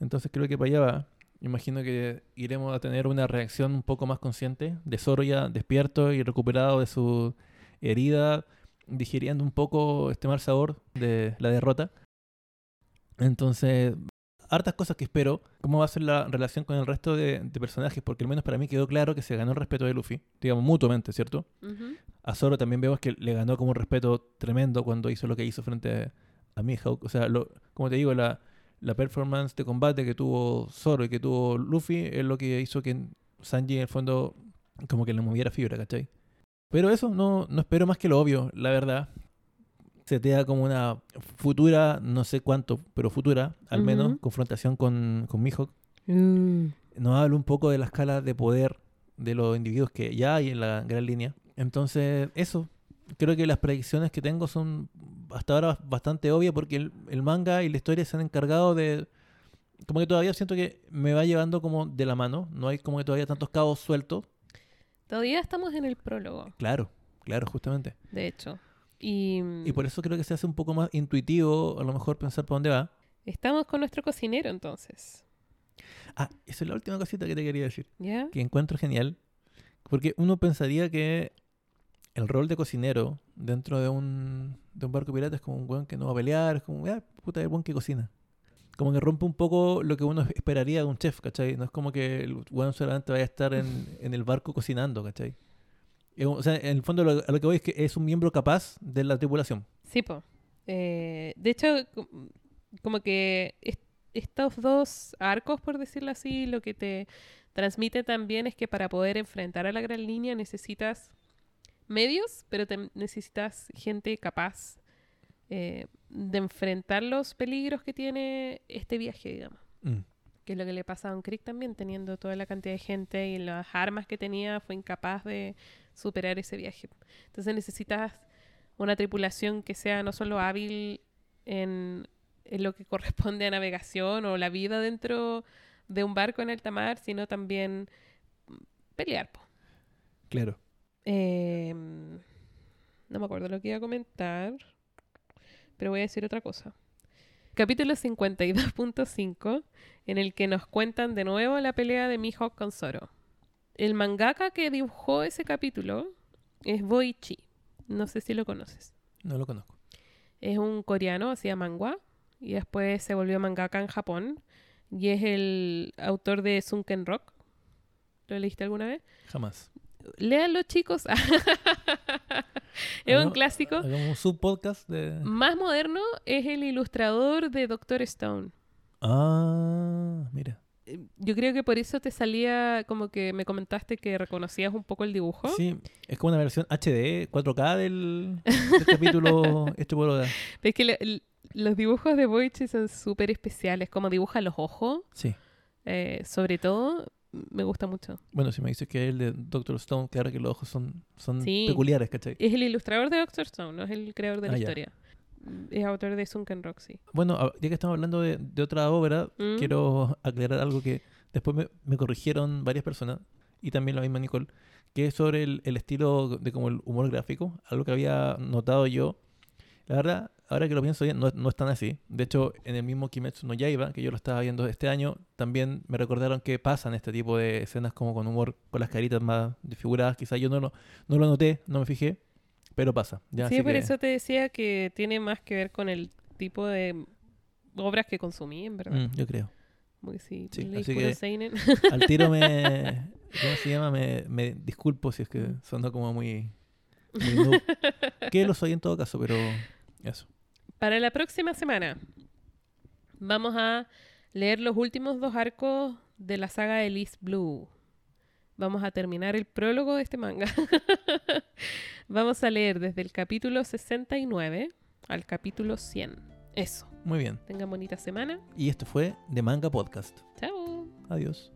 Entonces creo que para allá va. Imagino que iremos a tener una reacción un poco más consciente de Zoro ya despierto y recuperado de su herida, digiriendo un poco este mal sabor de la derrota. Entonces, hartas cosas que espero. ¿Cómo va a ser la relación con el resto de, de personajes? Porque al menos para mí quedó claro que se ganó el respeto de Luffy, digamos, mutuamente, ¿cierto? Ujú. A Zoro también vemos que le ganó como un respeto tremendo cuando hizo lo que hizo frente a Mihawk. O sea, lo, como te digo, la, la performance de combate que tuvo Zoro y que tuvo Luffy es lo que hizo que Sanji en el fondo como que le moviera fibra, ¿cachai? Pero eso, no, no espero más que lo obvio, la verdad. Se te da como una futura, no sé cuánto, pero futura, al menos, confrontación con, con Mihawk. Mm. Nos habla un poco de la escala de poder de los individuos que ya hay en la gran línea. Entonces, eso. Creo que las predicciones que tengo son hasta ahora bastante obvias porque el, el manga y la historia se han encargado de... Como que todavía siento que me va llevando como de la mano. No hay como que todavía tantos cabos sueltos. Todavía estamos en el prólogo, Claro, claro, justamente. de hecho. Y, Y por eso creo que se hace un poco más intuitivo a lo mejor pensar por dónde va. estamos con nuestro cocinero entonces. Ah, esa es la última cosita que te quería decir. ¿Ya? que encuentro genial. Porque uno pensaría que el rol de cocinero dentro de un, de un barco pirata es como un weón que no va a pelear, es como, ah, puta, el weón que cocina. Como que rompe un poco lo que uno esperaría de un chef, ¿cachai? No es como que el weón solamente vaya a estar en, en el barco cocinando, ¿cachai? O sea, en el fondo lo- a lo que voy es que es un miembro capaz de la tripulación. Sí, po. Eh, de hecho, co- como que est- estos dos arcos, por decirlo así, lo que te transmite también es que para poder enfrentar a la gran línea necesitas medios, pero te necesitas gente capaz eh, de enfrentar los peligros que tiene este viaje, digamos. Mm. Que es lo que le pasa a Don Crick también, teniendo toda la cantidad de gente y las armas que tenía, fue incapaz de superar ese viaje. Entonces necesitas una tripulación que sea no solo hábil en, en lo que corresponde a navegación o la vida dentro de un barco en alta mar, sino también pelear. po. Claro. Eh, no me acuerdo lo que iba a comentar, pero voy a decir otra cosa. Capítulo 52.5, en el que nos cuentan de nuevo la pelea de Mihawk con Zoro. El mangaka que dibujó ese capítulo es Boichi. No sé si lo conoces. No lo conozco. Es un coreano, hacía manga, y después se volvió mangaka en Japón. Y es el autor de Sunken Rock. ¿Lo leíste alguna vez? Jamás. Léanlo, chicos. es un clásico. Hagamos subpodcast de... Más moderno es el ilustrador de Doctor Stone. Ah, mira. Eh, Yo creo que por eso te salía como que me comentaste que reconocías un poco el dibujo. Sí, es como una versión HD, 4K del, del capítulo este pueblo de... Es que le- los dibujos de Boichi son súper especiales, como dibuja los ojos, Sí. eh, sobre todo, me gusta mucho. Bueno, si me dices que es el de Doctor Stone, claro que los ojos son, son Sí. peculiares, ¿cachai? Es el ilustrador de Doctor Stone, no es el creador de la Ah, ya. Es autor de Sunken sí. Bueno, ya que estamos hablando de, de otra obra, Mm. quiero aclarar algo que después me, me corrigieron varias personas, y también la misma Nicole, que es sobre el, el estilo de como el humor gráfico, algo que había notado yo. La verdad, ahora que lo pienso bien, no, no es tan así. De hecho, en el mismo Kimetsu no Yaiba, que yo lo estaba viendo este año, también me recordaron que pasan este tipo de escenas como con humor, con las caritas más desfiguradas. Quizás yo no lo, no lo noté, no me fijé, pero pasa. Ya, sí, por que- eso te decía que tiene más que ver con el tipo de obras que consumí, en verdad. Mm, yo creo. Muy sí, Sí, así que- seinen. Al tiro me... ¿Cómo se llama? Me, me disculpo si es que Mm. sonó como muy... muy que lo soy en todo caso, pero eso. Para la próxima semana vamos a leer los últimos dos arcos de la saga de Liz Blue. Vamos a terminar el prólogo de este manga. vamos a leer desde el capítulo 69 al capítulo 100. Eso. Muy bien. Tengan bonita semana. Y esto fue The Manga Podcast. Chao. Adiós.